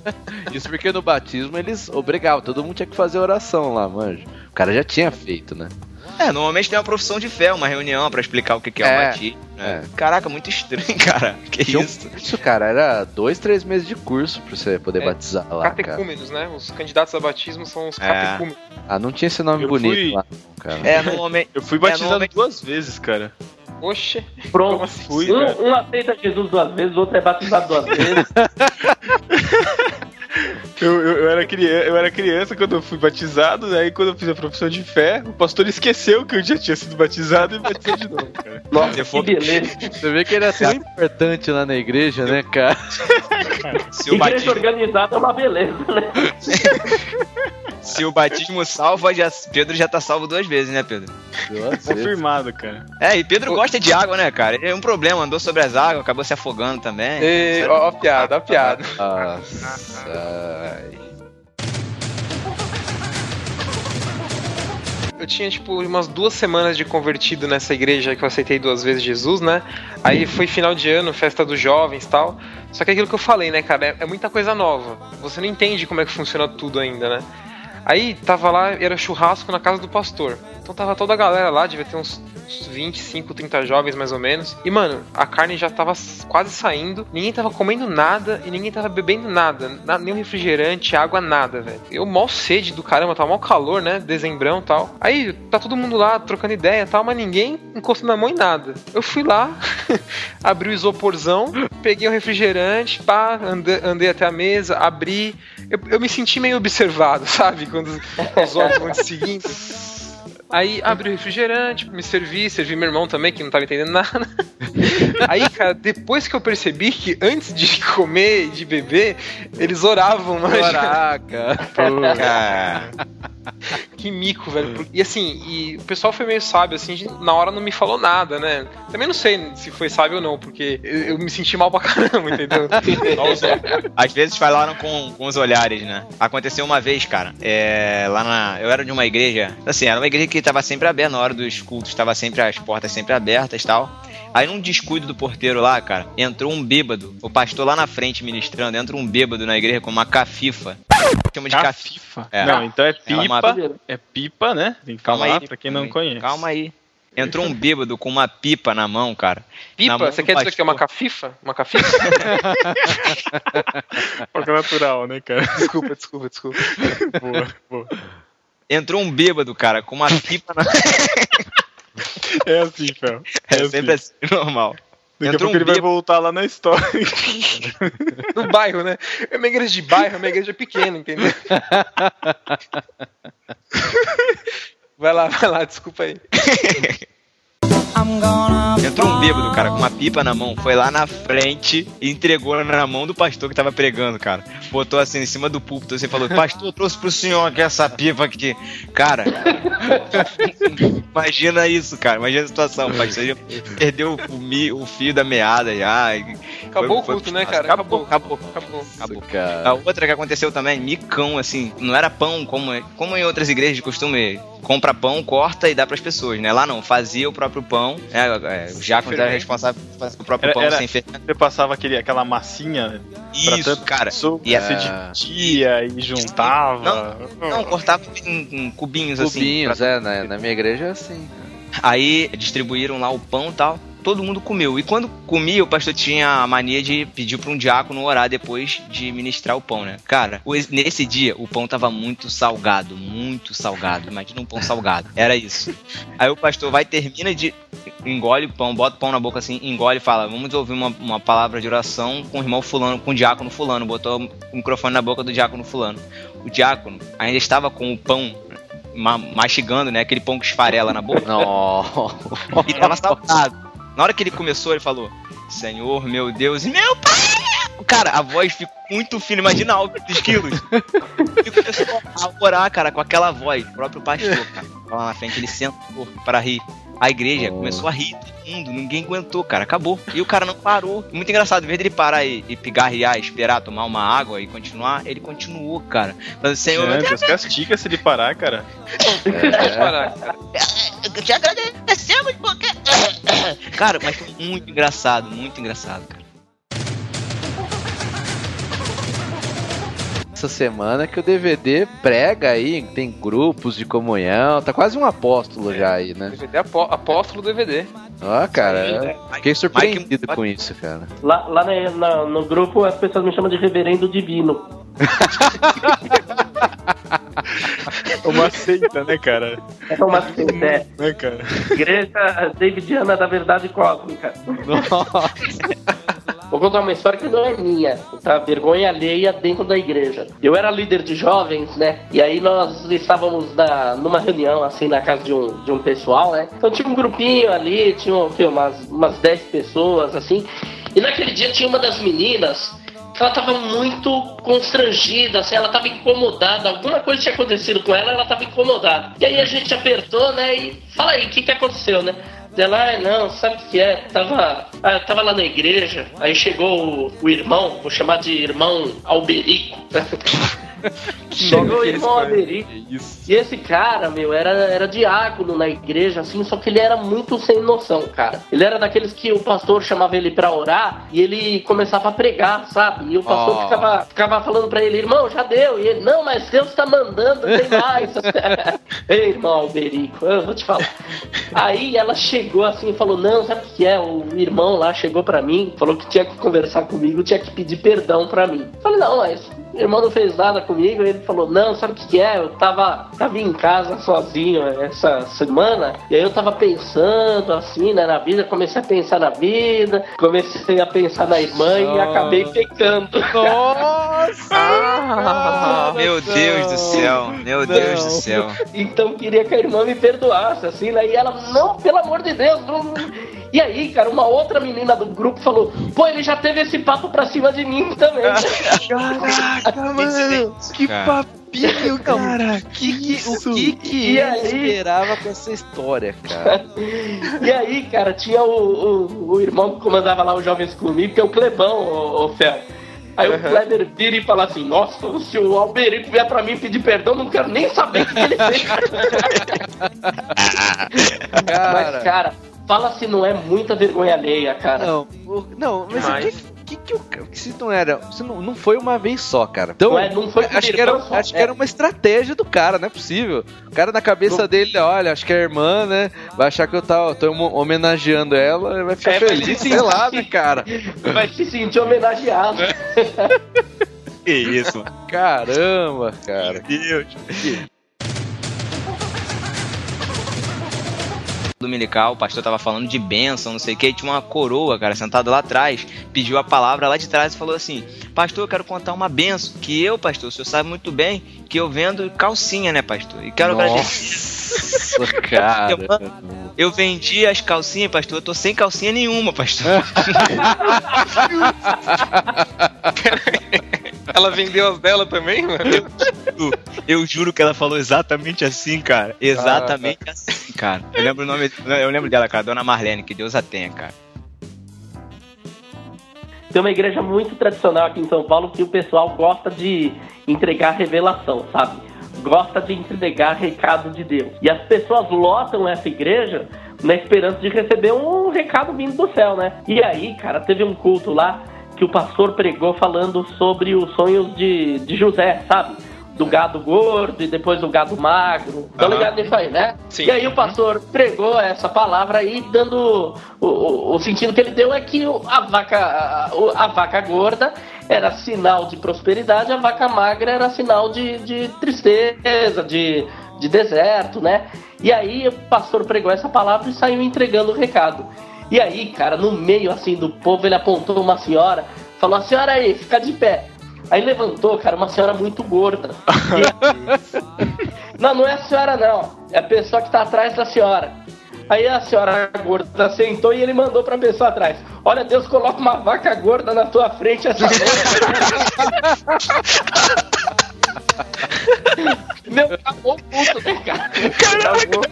Isso porque no batismo eles obrigavam, todo mundo tinha que fazer oração lá, manja. O cara já tinha feito, né? É, normalmente tem uma profissão de fé, uma reunião pra explicar o que que é, É, o batismo. né? Caraca, muito estranho, cara. Que Tinha um isso? Isso, cara, era dois, três meses de curso pra você poder É, batizar lá, cara. Catecúmenos, né? Os candidatos a batismo são os É. catecúmenos. Ah, não tinha esse nome Eu bonito fui- lá, não, cara. É, normalmente. Eu fui batizado normalmente- duas vezes, cara. Oxe, Pronto. como assim? Fui, cara. Um, um aceita Jesus duas vezes, o outro é batizado duas vezes. Eu, eu, eu era criança, eu era criança quando eu fui batizado, aí quando eu fiz a profissão de fé, o pastor esqueceu que eu já tinha sido batizado e batizou de novo, cara. Nossa, que beleza. Você vê que ele é tão importante lá na igreja, né, cara? Se o, Igreja batismo, organizada é uma beleza, né? se o batismo salva, já, Pedro já tá salvo duas vezes, né, Pedro? Confirmado, cara. É, e Pedro gosta de água, né, cara? É um problema, andou sobre as águas, acabou se afogando também. Ei, ó, ó a piada, ó a piada. Nossa. Eu tinha, tipo, umas duas semanas de convertido nessa igreja que eu aceitei duas vezes Jesus, né? Aí foi final de ano, festa dos jovens e tal. Só que é aquilo que eu falei, né, cara? É, é muita coisa nova. Você não entende como é que funciona tudo ainda, né? Aí tava lá, era churrasco na casa do pastor. Então tava toda a galera lá, devia ter uns, uns 25, 30 jovens mais ou menos. E mano, a carne já tava quase saindo, ninguém tava comendo nada e ninguém tava bebendo nada. Na- nem um refrigerante, água, nada, velho. Eu mal sede do caramba, tava mal calor, né? Dezembrão tal. Aí tá todo mundo lá trocando ideia tal, mas ninguém encostando a mão em nada. Eu fui lá, abri o isoporzão, peguei o refrigerante, pá, andei, andei até a mesa, abri. Eu, eu me senti meio observado, sabe? Quando os, os olhos vão seguindo. Aí abri o refrigerante, me servi, servi meu irmão também, que não tava entendendo nada. Aí, cara, depois que eu percebi que antes de comer e de beber, eles oravam, mano. Caraca. Cara, Que mico, velho. E assim, e o pessoal foi meio sábio, assim, na hora não me falou nada, né? Também não sei se foi sábio ou não, porque eu, eu me senti mal pra caramba, entendeu? às vezes falaram com, com os olhares, né? Aconteceu uma vez, cara, é, lá na. Eu era de uma igreja, assim, era uma igreja que tava sempre aberta na hora dos cultos, tava sempre as portas sempre abertas e tal. Aí num descuido do porteiro lá, cara, entrou um bêbado, o pastor lá na frente ministrando, entra um bêbado na igreja com uma cafifa. Chama de cafifa. Cafifa? É. Não, então é Ela pipa. É pipa, né? Tem que Calma falar aí. pra quem não conhece. Calma aí. Entrou um bêbado com uma pipa na mão, cara. Pipa? mão Você quer dizer que é uma pastor. cafifa? Uma cafifa? Pouco natural, né, cara? desculpa, desculpa, desculpa. boa, boa. Entrou um bêbado, cara, com uma pipa na. É assim, Fel. É sempre assim, normal. Daqui a Entrou pouco um ele vai bêbado. voltar lá na história. No bairro, né? É uma igreja de bairro, é uma igreja pequena, entendeu? Vai lá, vai lá, desculpa aí. Entrou um bêbado, cara, com uma pipa na mão, foi lá na frente e entregou na mão do pastor que tava pregando, cara. Botou assim em cima do púlpito assim e falou: Pastor, eu trouxe pro senhor aqui essa pipa aqui. Cara, imagina isso, cara. Imagina a situação. O pastor já perdeu o, mi- o fio da meada já. e Acabou foi- o culto, foi- né, cara? Acabou, acabou. Acabou. Acabou. A Cara. outra que aconteceu também, micão, assim, não era pão como, como em outras igrejas de costume, compra pão, corta e dá pras pessoas, né? Lá não, fazia o próprio pão, é, é, o Jacques era responsável por fazer o próprio Era- pão era- sem fermento. Você passava aquele, aquela massinha pra Isso, tanto cara. E a- dividia e juntava. Não, cortava em, em cubinhos, assim. Cubinhos, pra- é, na, na minha igreja é assim. Aí distribuíram lá o pão e tal. Todo mundo comeu. E quando comia, o pastor tinha a mania de pedir pra um diácono orar depois de ministrar o pão, né? Cara, nesse dia o pão tava muito salgado, muito salgado. Imagina um pão salgado. Era isso. Aí o pastor vai, termina de. Engole o pão, bota o pão na boca assim, engole e fala: Vamos ouvir uma, uma palavra de oração com o irmão Fulano, com o diácono Fulano. Botou o microfone na boca do diácono Fulano. O diácono ainda estava com o pão ma- mastigando, né? Aquele pão que esfarela na boca. Não. E tava salgado. Na hora que ele começou, ele falou: Senhor, meu Deus, meu pai! Cara, a voz ficou muito fina, imagina alto dos quilos. E começou a orar, cara, com aquela voz. O próprio pastor, cara, lá na frente, ele sentou para rir. A igreja Oh. começou a rir, todo mundo, ninguém aguentou, cara, acabou. E o cara não parou. Muito engraçado, em vez dele parar e, e pigarrear, esperar tomar uma água e continuar, ele continuou, cara. Falando, Senhor, meu Deus, castiga se ele parar, cara. Parar, cara. te agradecemos porque. Cara, mas foi muito engraçado, muito engraçado, cara. Essa semana que o DVD prega aí, tem grupos de comunhão, tá quase um apóstolo já aí, né? DVD apó- apóstolo DVD. Ó, cara, Aí, eu né? fiquei surpreendido Mike- com isso, cara. Lá, lá na- na- no grupo as pessoas me chamam de reverendo divino. Uma seita, né, cara? É uma é, Né, cara? igreja Davidiana da Verdade Cósmica. Vou contar uma história que não é minha, tá? Vergonha alheia dentro da igreja. Eu era líder de jovens, né? E aí nós estávamos na, numa reunião, assim, na casa de um, de um pessoal, né? Então tinha um grupinho ali, tinha o quê? umas, umas 10 pessoas, assim. E naquele dia tinha uma das meninas ela tava muito constrangida, assim, ela tava incomodada, alguma coisa tinha acontecido com ela, ela tava incomodada. E aí a gente apertou, né, e fala aí, o que que aconteceu, né? Ela, ah, não, sabe o que é? Tava, ah, tava lá na igreja, aí chegou o, o irmão, vou chamar de irmão Alberico. chegou o irmão Alberico. E esse cara, meu, era, era diácono na igreja, assim, só que ele era muito sem noção, cara. Ele era daqueles que o pastor chamava ele pra orar e ele começava a pregar, sabe? E o pastor Oh. ficava, ficava falando pra ele, irmão, já deu. E ele, não, mas Deus tá mandando, tem mais. Ei, irmão Alberico, eu vou te falar. Aí ela chegou assim e falou: Não, sabe o que é? O irmão lá chegou pra mim, falou que tinha que conversar comigo, tinha que pedir perdão pra mim. Eu falei: Não, mas o irmão não fez nada comigo. Ele falou: Não, sabe o que é? Eu tava, tava em casa sozinho essa semana, e aí eu tava pensando assim, né, na vida. Comecei a pensar na vida, comecei a pensar na irmã e acabei pecando. Ah, Meu Deus do céu, meu Deus do céu. Então queria que a irmã me perdoasse, assim, né? E ela, não, pelo amor de Deus, não. E aí, cara, uma outra menina do grupo falou: pô, ele já teve esse papo pra cima de mim também. Caraca, mano, que Cara. papinho, cara. Que, que, o que que E ele aí? esperava com essa história, cara? e aí, cara, tinha o, o, o irmão que comandava lá os jovens comigo, que é o Clebão, o, Fel. Aí o Kleber vira e fala assim: Nossa, se o Alberico vier pra mim pedir perdão, não quero nem saber o que ele fez. Mas, Cara, cara, fala se não é muita vergonha alheia, cara. não, o- não, mas o que, que, que o se não era, se não, não foi uma vez só, cara. Então, Não é- não foi acho que era, acho que é. era uma estratégia do cara, não é possível. O cara na cabeça Não. dele, olha, acho que é a irmã, né? Vai achar que eu tá, tô homenageando ela, vai ficar É, feliz, se sei lá, né, cara? Vai se sentir homenageado. Que isso, mano. Caramba, cara. Deus. Dominical, o pastor tava falando de bênção, não sei o que, e tinha uma coroa, cara, sentada lá atrás, pediu a palavra lá de trás e falou assim: Pastor, eu quero contar uma benção. Que eu, pastor, o senhor sabe muito bem que eu vendo calcinha, né, pastor? E quero agradecer. Nossa, cara. Eu vendi as calcinhas, pastor, eu tô sem calcinha nenhuma, pastor. Ela vendeu as dela também, mano? Eu juro que ela falou exatamente assim, cara. Exatamente assim, cara. Eu lembro o nome, eu lembro dela, cara, Dona Marlene, que Deus a tenha, cara. Tem uma igreja muito tradicional aqui em São Paulo que o pessoal gosta de entregar revelação, sabe? Gosta de entregar recado de Deus. E as pessoas lotam essa igreja na esperança de receber um recado vindo do céu, né? E aí, cara, teve um culto lá que o pastor pregou falando sobre os sonhos de, de José, sabe? Do gado gordo e depois do gado magro. Tá Aham. ligado nisso aí, né? Sim. E aí o pastor pregou essa palavra aí, dando. O, o, o sentido que ele deu é que a vaca, a, a vaca gorda era sinal de prosperidade, a vaca magra era sinal de, de tristeza, de, de deserto, né? E aí o pastor pregou essa palavra e saiu entregando o recado. E aí, cara, no meio assim do povo, ele apontou uma senhora, falou: A senhora aí, fica de pé. Aí levantou, cara, uma senhora muito gorda. E- não, não é a senhora, não. É a pessoa que tá atrás da senhora. Aí a senhora gorda sentou e ele mandou pra pessoa atrás. Olha, Deus coloca uma vaca gorda na tua frente essa noite. Meu, acabou o culto, né, cara? Acabou.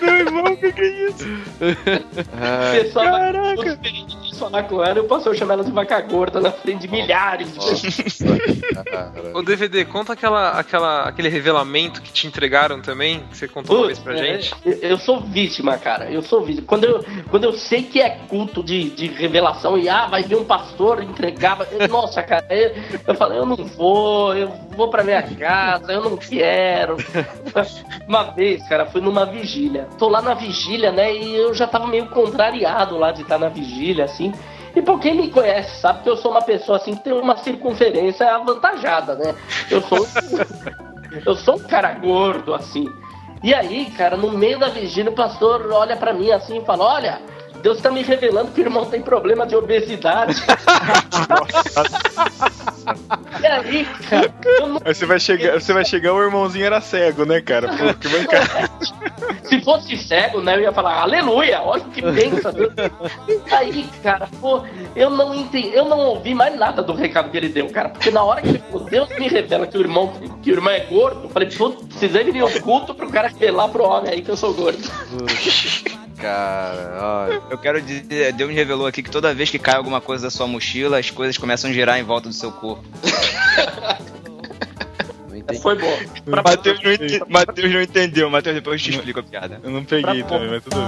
Meu irmão, o que, que é isso? O pessoal vai tudo feliz, falar com ela e o pastor chama ela de vaca gorda na frente de milhares de pessoas. Ô DVD, conta aquela, aquela, aquele revelamento que te entregaram também, que você contou uma vez pra Putz, é, gente. Eu, eu sou vítima, cara. Eu sou vítima. Quando eu, quando eu sei que é culto de, de revelação e ah, vai vir um pastor entregar. eu- Nossa, cara, eu, eu falei, eu não vou, eu vou pra minha casa, eu não quero. Uma vez, cara, fui numa vigília. Tô lá na vigília, né? E eu já tava meio contrariado lá de estar na vigília, assim. E por quem me conhece sabe que eu sou uma pessoa assim que tem uma circunferência avantajada, né? Eu sou. Eu sou um cara gordo, assim. E aí, cara, no meio da vigília, o pastor olha pra mim assim e fala: Olha, Deus tá me revelando que o irmão tem problema de obesidade. e aí, cara, eu não- Aí você vai chegar, você vai chegar, o irmãozinho era cego, né, cara? Pô, que bancada. se fosse cego, né, eu ia falar, aleluia, olha o que pensa. Deus." Aí, cara, pô, eu não entendi, eu não ouvi mais nada do recado que ele deu, cara. Porque na hora que ele falou, Deus me revela que o irmão, que o irmão é gordo, eu falei, putz, precisei vir um culto pro cara revelar pro homem aí que eu sou gordo. Cara, olha. Eu quero dizer, Deus me revelou aqui que toda vez que cai alguma coisa da sua mochila, as coisas começam a girar em volta do seu corpo. Foi bom. Pra- Mateus não, ente- Mateus não entendeu, Mateus depois eu te explico a piada. Eu não peguei Pra também, mas tudo bem.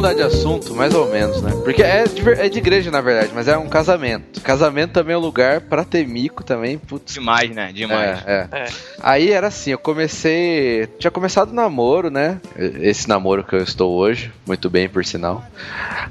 Mudar de assunto, mais ou menos, né? Porque é de, é de igreja, na verdade, mas é um casamento. Casamento também é um lugar pra ter mico também, putz. Demais, né? Demais. É, é. É. Aí era assim, eu comecei. Tinha começado o namoro, né? Esse namoro que eu estou hoje, muito bem, por sinal.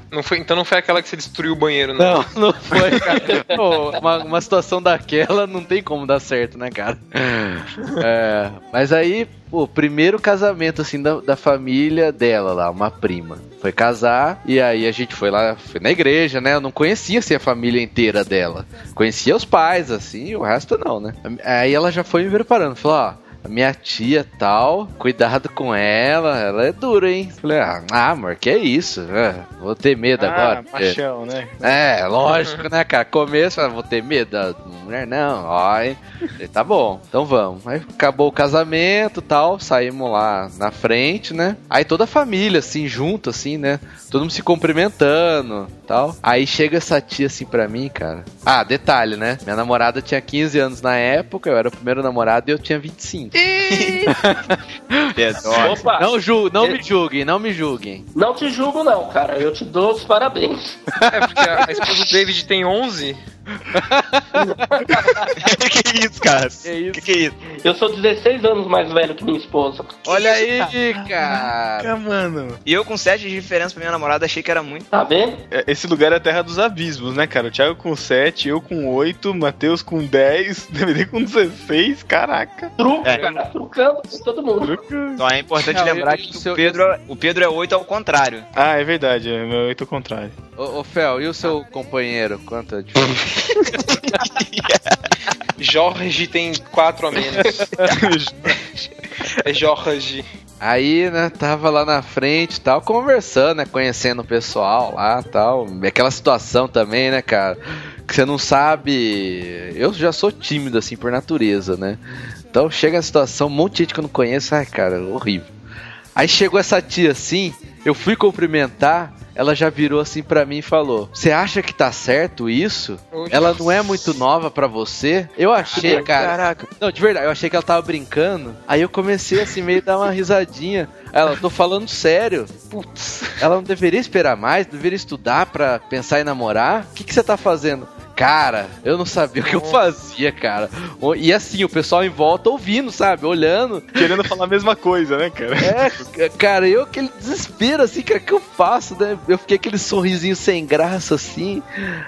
Não foi, então não foi aquela que você destruiu o banheiro, não. Não, não foi, cara. Pô, uma, uma situação daquela não tem como dar certo, né, cara? É, mas aí, pô, primeiro casamento, assim, da, da família dela lá, uma prima. Foi casar, e aí a gente foi lá, foi na igreja, né? Eu não conhecia, assim, a família inteira dela. Conhecia os pais, assim, o resto não, né? Aí ela já foi me preparando, falou, ó... Minha tia tal, cuidado com ela, ela é dura, hein? Falei, ah, ah, amor, que é isso? É, vou ter medo agora. Ah, machão, né? É, lógico, né, cara? Começo, ah, vou ter medo da mulher, não, ó, hein? Falei, tá bom, então vamos. Aí acabou o casamento tal, saímos lá na frente, né? Aí toda a família, assim, junto, assim, né? Todo mundo se cumprimentando tal. Aí chega essa tia assim pra mim, cara. Ah, detalhe, né? Minha namorada tinha 15 anos na época, eu era o primeiro namorado e eu tinha 25. Opa, Não, ju não me julguem, não me julguem. não te julgo não, cara. Eu te dou os parabéns. É, porque a, a esposa do David tem 11. que que é isso, cara? Que isso? Que que é isso? Eu sou 16 anos mais velho que minha esposa. Olha aí, cara. Caraca, mano. E eu com 7 de diferença pra minha namorada achei que era muito. Tá vendo? É, Esse lugar é a terra dos abismos, né, cara? O Thiago com 7, eu com 8, Matheus com 10, DVD com 16, caraca. Truco, É. cara. Trucando com todo mundo. Então é importante Não, lembrar eu- que seu- o Pedro, o Pedro é 8 ao contrário. Ah, é verdade, é meu 8 ao contrário. Ô, ô Fel, e o seu companheiro? Quanto é diferença? Jorge tem 4 a menos. É Jorge. Aí, né, tava lá na frente e tal, conversando, né, conhecendo o pessoal lá tal. Aquela situação também, né, cara, que você não sabe. Eu já sou tímido, assim, por natureza, né? Então chega a situação, um monte de gente que eu não conheço, ai, cara, horrível. Aí chegou essa tia assim, eu fui cumprimentar, ela já virou assim pra mim e falou: Você acha que tá certo isso? Ela não é muito nova pra você? Eu achei, cara. Caraca. Não, de verdade, eu achei que ela tava brincando. Aí eu comecei assim, meio a dar uma risadinha. Ela, tô falando sério. Putz, ela não deveria esperar mais, deveria estudar pra pensar em namorar? O que, que você tá fazendo? Cara, eu não sabia o que eu fazia, cara. E assim, o pessoal em volta ouvindo, sabe? Olhando. Querendo falar a mesma coisa, né, cara? É, cara, eu aquele desespero, assim, cara, que eu faço, né? Eu fiquei aquele sorrisinho sem graça, assim.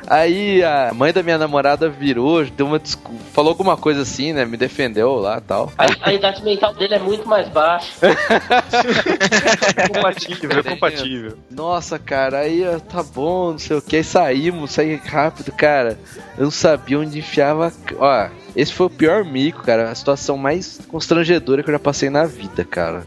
Aí a mãe da minha namorada virou, deu uma desculpa, falou alguma coisa assim, né? Me defendeu lá e tal. A, a idade mental dele é muito mais baixa. É compatível, é compatível. Nossa, cara, aí tá bom, não sei o que, aí saímos, saí rápido, cara. Eu não sabia onde enfiava. Ó, esse foi o pior mico, cara. A situação mais constrangedora que eu já passei na vida, cara.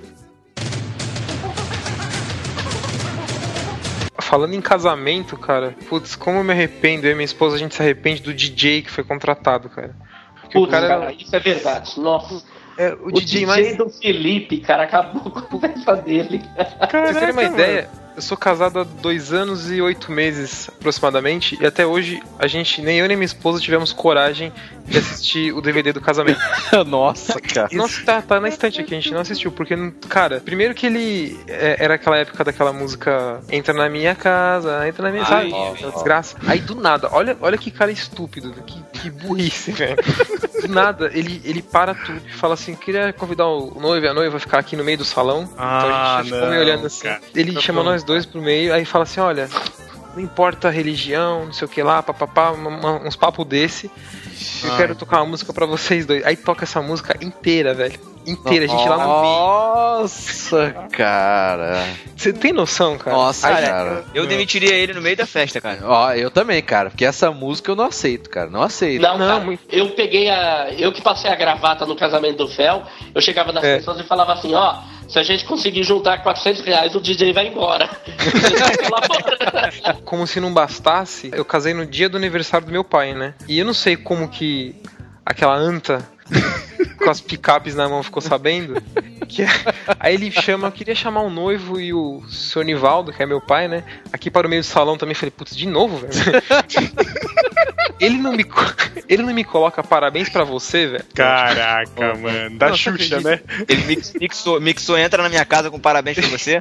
Falando em casamento, cara, putz, como eu me arrependo. Eu e minha esposa, a gente se arrepende do DJ que foi contratado, cara. Porque putz, cara, cara, isso é verdade. Nossa. É, o, o, DJ, DJ mais... do Felipe, cara, acabou com a festa dele. Caraca, pra você ter uma ideia, eu sou casado há dois anos e oito meses aproximadamente, e até hoje a gente, nem eu nem minha esposa, tivemos coragem de assistir o DVD do casamento. Nossa, cara. Nossa, tá, tá na estante aqui, a gente não assistiu, porque, cara, primeiro que ele é, era aquela época daquela música Entra na minha casa, entra na minha Ai, sabe? ai, Aquela desgraça. Aí do nada, olha, olha que cara estúpido, que, que burrice, velho. Do nada, ele, ele para tudo e fala assim: queria convidar o noivo e a noiva a ficar aqui no meio do salão. então a Ah, gente já ficou me não, olhando assim. cara. Ele Tá chama bom. nós dois pro meio, aí fala assim: olha. Não importa a religião, não sei o que lá, papapá, uns papos desse. Eu Ai. quero tocar uma música pra vocês dois. Aí toca essa música inteira, velho. Inteira, a gente lá no. Nossa, cara. Você tem noção, cara? Nossa, Aí- cara. Eu demitiria ele no meio da festa, cara. Ó, eu também, cara. Porque essa música eu não aceito, cara. Não aceito. Não, Não, cara, eu peguei a. Eu que passei a gravata no casamento do Fel, eu chegava nas É. pessoas e falava assim: ó, se a gente conseguir juntar 400 reais, o DJ vai embora. Como se não bastasse, eu casei no dia do aniversário do meu pai, né? E eu não sei como que aquela anta com as picapes na mão ficou sabendo. Que é- Aí ele chama, eu queria chamar o noivo e o seu Nivaldo, que é meu pai, né? Aqui para o meio do salão também. Falei, putz, de novo, velho. Ele não me, ele não me coloca parabéns pra você, velho. Caraca, mano. Da Não, Xuxa, né? Ele mix- mixou, mixou, entra na minha casa com parabéns pra você.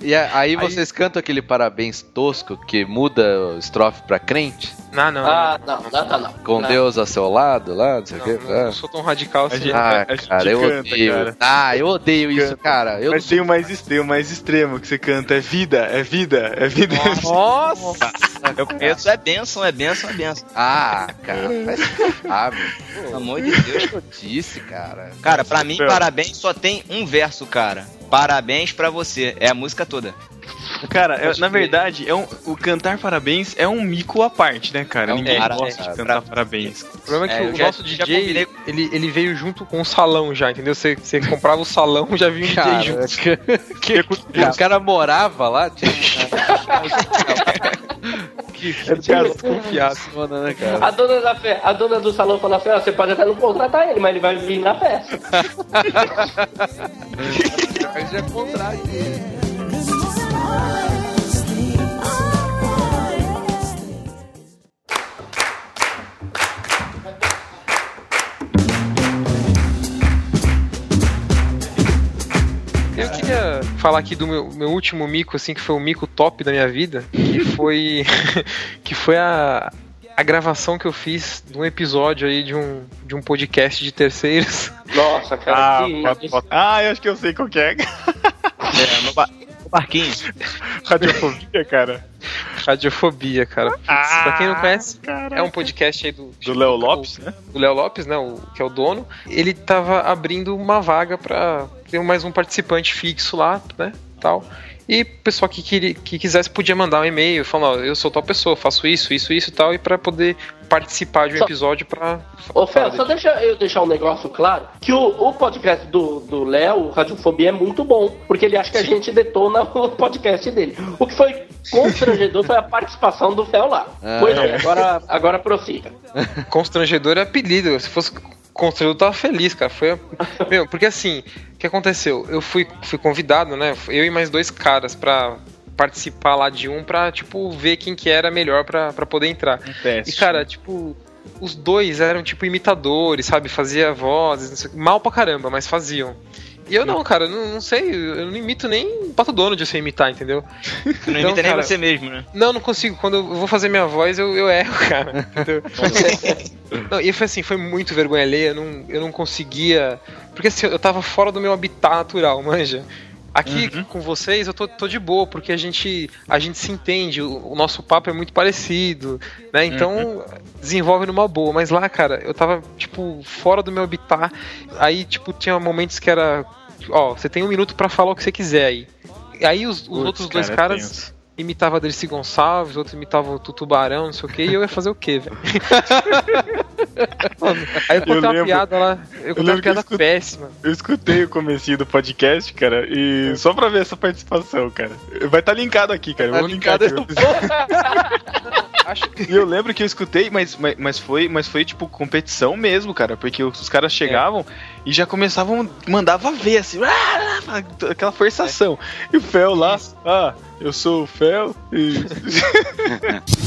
E a- aí vocês cantam aquele parabéns tosco que muda o estrofe pra crente? Não, não. Ah, não, não, não, não. Com Não. Deus ao seu lado lá, não sei o não, quê. não, não Ah. sou tão radical assim. gente- Ah, a cara, eu canta, odeio. cara. Ah, eu odeio isso, Canta. cara. Eu Mas tem o mais extremo, o mais extremo que você canta. É vida, é vida, é vida. Nossa! Eu conheço, é benção, é benção, é benção. Ah, cara, meu. Pelo amor de Deus. Eu disse, cara. Cara, pra mim, parabéns só tem um verso, cara. Parabéns pra você. É a música toda. Cara, é- Acho na que- verdade, é um, o cantar parabéns é um mico à parte, né, cara? É um Ninguém parabéns, gosta de cara. cantar parabéns. O problema é que É, eu o já- nosso já DJ, combinei- ele, ele veio junto com o salão já, entendeu? Você, você comprava o salão, já vinha um Cara, DJ junto. que, o cara morava lá, tinha Que, que cara desconfiado. né, cara? A dona, da fe... a dona do salão falou assim: ó, você pode até não contratar ele, mas ele vai vir na festa. Mas é contrário. Eu falar aqui do meu, meu último mico, assim, que foi o mico top da minha vida, que foi. que foi a. A gravação que eu fiz de um episódio aí de um, de um podcast de terceiros. Nossa, cara, Ah, que. ah, eu acho que eu sei qual que é. É, no, barquinho. Radiofobia, cara. Radiofobia, cara. Putz, pra quem não conhece, Caraca. é um podcast aí do. Do Léo Lopes, né? do Léo Lopes, né, o, que é o dono, ele tava abrindo uma vaga para ter mais um participante fixo lá, né, tal. E o pessoal que, queria, que quisesse podia mandar um e-mail falando, ó, eu sou tal pessoa, faço isso, isso, isso e tal, e para poder participar de um Só- episódio pra... Ô, Fel, falar só deixa eu deixar um negócio claro: que o, o podcast do do Léo, o Radiofobia, é muito bom, porque ele acha que a gente detona o podcast dele. O que foi constrangedor foi a participação do Fel lá. Ah, pois é, agora, agora prossiga. Constrangedor é apelido, se fosse constrangedor eu tava feliz, cara, foi... Meu, porque assim, o que aconteceu? Eu fui, fui convidado, né, eu e mais dois caras pra participar lá de um pra, tipo, ver quem que era melhor pra, pra poder entrar. Um teste. E, cara, tipo, os dois eram, tipo, imitadores, sabe? Fazia vozes, não sei, mal pra caramba, mas faziam. E eu não, cara, não, não sei, eu não imito nem Pato Donald de você imitar, entendeu? Não Então, imita nem cara, você mesmo, né? Não, não consigo. Quando eu vou fazer minha voz, eu, eu erro, cara. Entendeu? não, e foi assim, foi muito vergonha alheia. Eu não, eu não conseguia. Porque assim, eu tava fora do meu habitat natural, manja. Aqui com vocês eu tô, tô de boa, porque a gente, a gente se entende, o, o nosso papo é muito parecido, né? Então desenvolve numa boa. Mas lá, cara, eu tava, tipo, fora do meu habitat. Aí, tipo, tinha momentos que era. Ó, você tem um minuto pra falar o que você quiser aí. Aí os, os outros dois cara, é caras. Imitava a Dercy Gonçalves, outro imitava o Tutubarão, não sei o que, e eu ia fazer o quê, velho? Aí eu contei uma lembro- piada lá, eu contei lembro uma que piada eu escutei- péssima. Eu escutei o comecinho do podcast, cara, e só pra ver essa participação, cara. Vai estar linkado aqui, cara. Tá eu vou linkar linkado aqui. E eu lembro que eu escutei, mas, mas, mas foi, mas foi tipo competição mesmo, cara, porque os caras chegavam e já começavam, mandava ver assim, "Ah!" aquela forçação. E o Fel lá, ah, eu sou o Fel e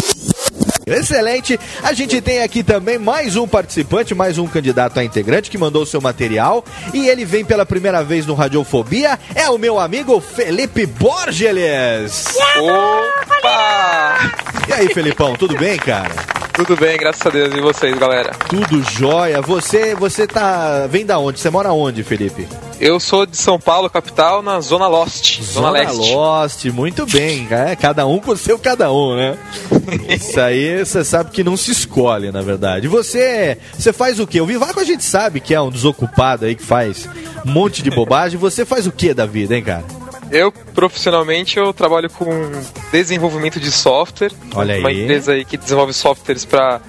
Excelente. A gente tem aqui também mais um participante, mais um candidato a integrante que mandou seu material e ele vem pela primeira vez no Radiofobia. É o meu amigo Felipe Borgeles. Opa! E aí, Felipão, tudo bem, cara? Tudo bem, graças a Deus. E vocês, galera? Tudo jóia. Você, você tá. Vem da onde? Você mora onde, Felipe? Eu sou de São Paulo, capital, na Zona Lost. Zona, Leste. Lost, muito bem. É, cada um com o seu cada um, né? Isso aí você sabe que não se escolhe, na verdade. Você, você faz o quê? O Vivaco a gente sabe que é um desocupado aí que faz um monte de bobagem. Você faz o que da vida, hein, cara? Eu, profissionalmente, eu trabalho com desenvolvimento de software. Olha Uma aí. empresa aí que desenvolve softwares para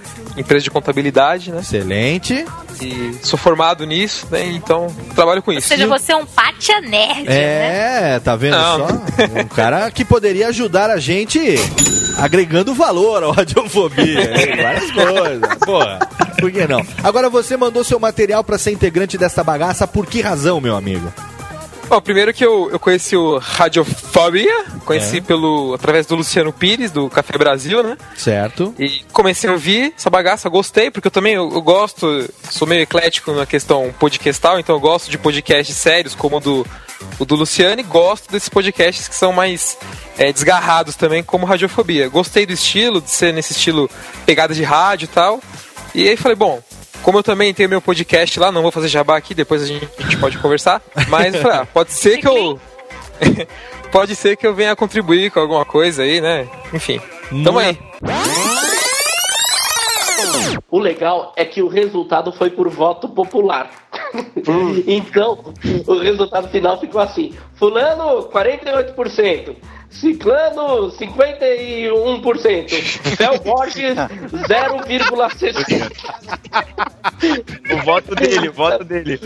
empresa de contabilidade, né? Excelente. E sou formado nisso, né? Então, trabalho com Ou isso. seja, você é um pátia nerd, né? É, tá vendo Não. só? Um cara que poderia ajudar a gente agregando valor ao Radiofobia. né? Várias coisas. Porra, por que não? Agora você mandou seu material pra ser integrante dessa bagaça, por que razão, meu amigo? Bom, primeiro que eu, eu conheci o Radiofobia, conheci É. pelo através do Luciano Pires, do Café Brasil, né? Certo? E comecei a ouvir essa bagaça, gostei, porque eu também eu, eu gosto, sou meio eclético na questão podcastal, então eu gosto de podcasts sérios, como o do, o do Luciano, e gosto desses podcasts que são mais é, desgarrados também, como Radiofobia. Gostei do estilo, de ser nesse estilo pegada de rádio e tal. E aí falei, bom, como eu também tenho meu podcast lá, não vou fazer jabá aqui, depois a gente, a gente pode conversar. Mas eu falei, ah, pode ser que eu. pode ser que eu venha contribuir com alguma coisa aí, né? Enfim. Tamo aí. O legal é que o resultado foi por voto popular. então, o resultado final ficou assim: Fulano, 48%. Ciclano, 51%. Fel Borges, 0,60%. O voto dele, o voto dele.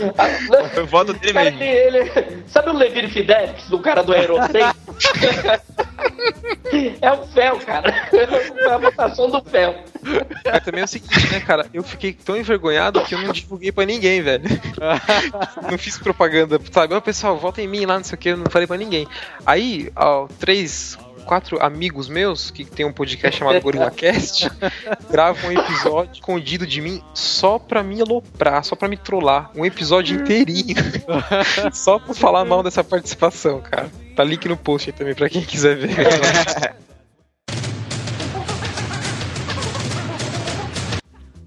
Foi o voto dele mesmo. ele, ele- sabe o Levir Fidelix, do cara do Aerocem? é o Fel, cara. É a votação do Fel. Mas também é o seguinte, né, cara? Eu fiquei tão envergonhado que eu não divulguei pra ninguém, velho. não fiz propaganda, sabe? Ó, pessoal, vota em mim lá, não sei o que, eu não falei pra ninguém. Aí, ó, três, quatro amigos meus que tem um podcast chamado Gorilla Cast gravam um episódio escondido de mim só pra me aloprar, só pra me trollar. Um episódio inteirinho. só pra falar mal dessa participação, cara. Tá link no post aí também pra quem quiser ver.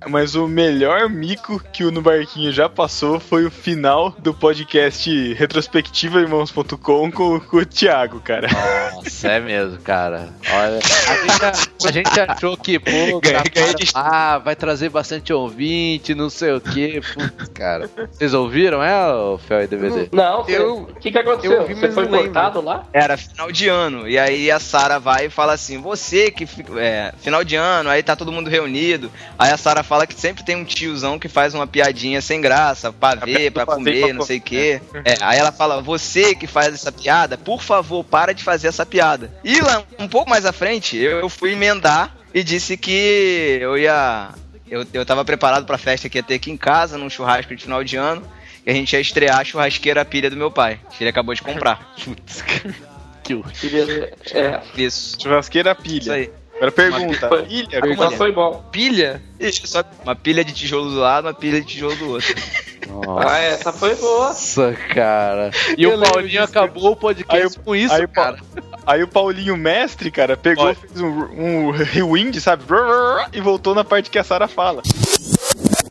Mas o melhor mico que o No Barquinho já passou foi o final do podcast retrospectivairmãos.com com, com o Thiago, cara. Nossa, é mesmo, cara. Olha, a gente, a gente achou que, pô, gravaram lá, vai trazer bastante ouvinte, não sei o que. Putz, cara. Vocês ouviram, é, o Fel e DVD? Não, Eu- o que, que aconteceu? eu ouvi, você foi cortado lá? Era final de ano. E aí a Sara vai e fala assim: Você que. É, final de ano, aí tá todo mundo reunido. Aí a Sara fala que sempre tem um tiozão que faz uma piadinha sem graça, pra ver, pra fazer, comer, pra não sei o quê. É, aí ela fala: Você que faz essa piada, por favor, para de fazer essa piada. E lá, um pouco mais à frente, eu, fui emendar e disse que eu ia. Eu, eu tava preparado pra festa que ia ter aqui em casa, num churrasco de final de ano. E a gente ia estrear a churrasqueira pilha do meu pai. Que ele acabou de comprar. É, Isso. Churrasqueira Isso pilha. aí. Agora pergunta, Foi- pilha? Como é? foi bom. Pilha? Isso, só uma pilha de tijolo do lado, uma pilha de tijolo do outro. Ah, essa foi boa. Nossa, cara. E Eu o Paulinho disso. acabou o podcast com isso, aí, cara. aí o Paulinho Mestre, cara, pegou, Olha. fez um, um rewind, sabe? E voltou na parte que a Sara fala.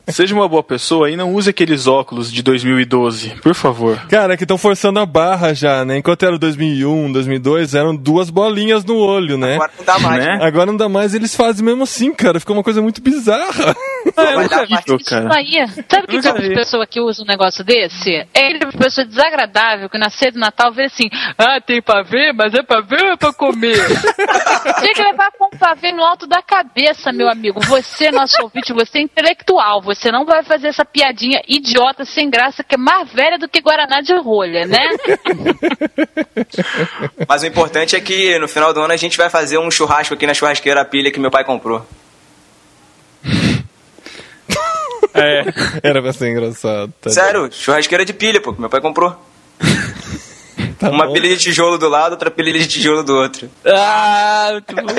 Seja uma boa pessoa e não use aqueles óculos de 2012, por favor. Cara, que estão forçando a barra já, né? Enquanto era 2001, 2002, eram duas bolinhas no olho, né? Agora não dá mais. Né? Agora não dá mais, eles fazem mesmo assim, cara. Ficou uma coisa muito bizarra. Ah, vai dar horrível, Isso cara. aí. Sabe que tipo de pessoa que usa um negócio desse? É ele, pessoa desagradável, que na ceia do Natal vê assim, ah, tem pavê, mas é pavê ou é pra comer? Tinha que levar com pavê no alto da cabeça, meu amigo. Você, nosso ouvinte, você é intelectual. Você não vai fazer essa piadinha idiota, sem graça, que é mais velha do que Guaraná de rolha, né? Mas o importante é que no final do ano a gente vai fazer um churrasco aqui na churrasqueira a pilha que meu pai comprou. É. Era pra ser engraçado. tá Sério, churrasqueira de pilha, pô, que meu pai comprou. Tá Uma bom. pilha de tijolo do lado, outra pilha de tijolo do outro. Ah, muito bom.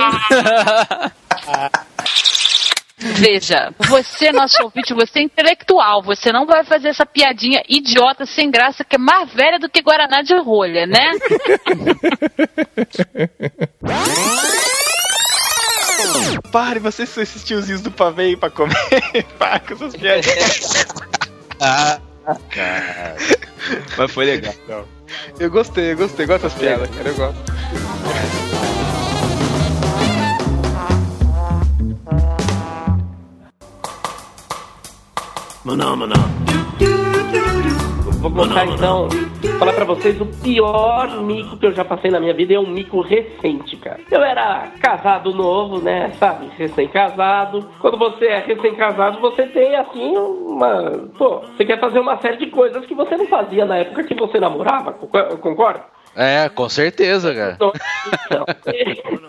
Veja, você, nosso ouvinte, você é intelectual. Você não vai fazer essa piadinha idiota, sem graça, que é mais velha do que Guaraná de rolha, né? Pare, vocês são esses tiozinhos do pavê aí pra comer. Para com essas piadinhas. Ah, cara. Mas foi legal. Eu gostei, eu gostei, gosto dessas piadas, cara, eu gosto. Maná, maná. Vou contar então, falar pra vocês o pior mico que eu já passei na minha vida é um mico recente, cara. Eu era casado novo, né? Sabe? Recém-casado. Quando você é recém-casado, você tem assim uma. Pô, você quer fazer uma série de coisas que você não fazia na época que você namorava, concor- concorda? É, com certeza, cara. Então,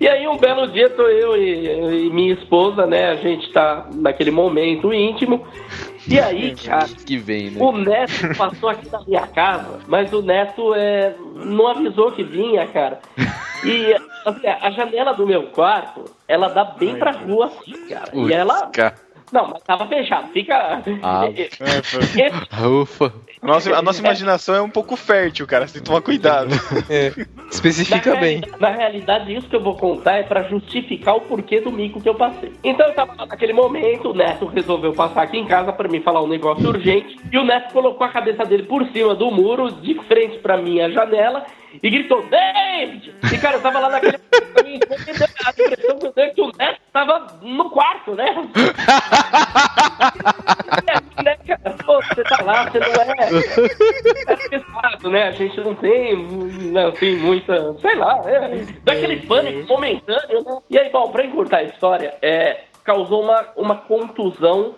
E aí um belo dia tô eu e, e minha esposa, né? A gente tá naquele momento íntimo. E aí, cara, Que vem, né? o Neto passou aqui na minha casa, mas o Neto é, não avisou que vinha, cara. E assim, a janela do meu quarto, ela dá bem pra rua, assim, cara. E ela. cara. Não, mas tava fechado. Fica. Ah. Esse- Ufa. A nossa, a nossa imaginação é um pouco fértil, cara. Você tem que tomar cuidado. Especifica na, bem. na realidade, isso que eu vou contar é pra justificar o porquê do mico que eu passei. Então eu tava lá naquele momento, o Neto resolveu passar aqui em casa pra me falar um negócio urgente, e o Neto colocou a cabeça dele por cima do muro, de frente pra minha janela, e gritou, David! E cara, eu tava lá naquele a impressão que eu é que o Neto tava no quarto, né? Né, cara? Pô, você tá lá, você não é. É pesado, né? A gente não tem, né, assim, muita. Sei lá, é. Daquele pânico momentâneo, né? E aí, bom, pra encurtar a história, é, causou uma, uma contusão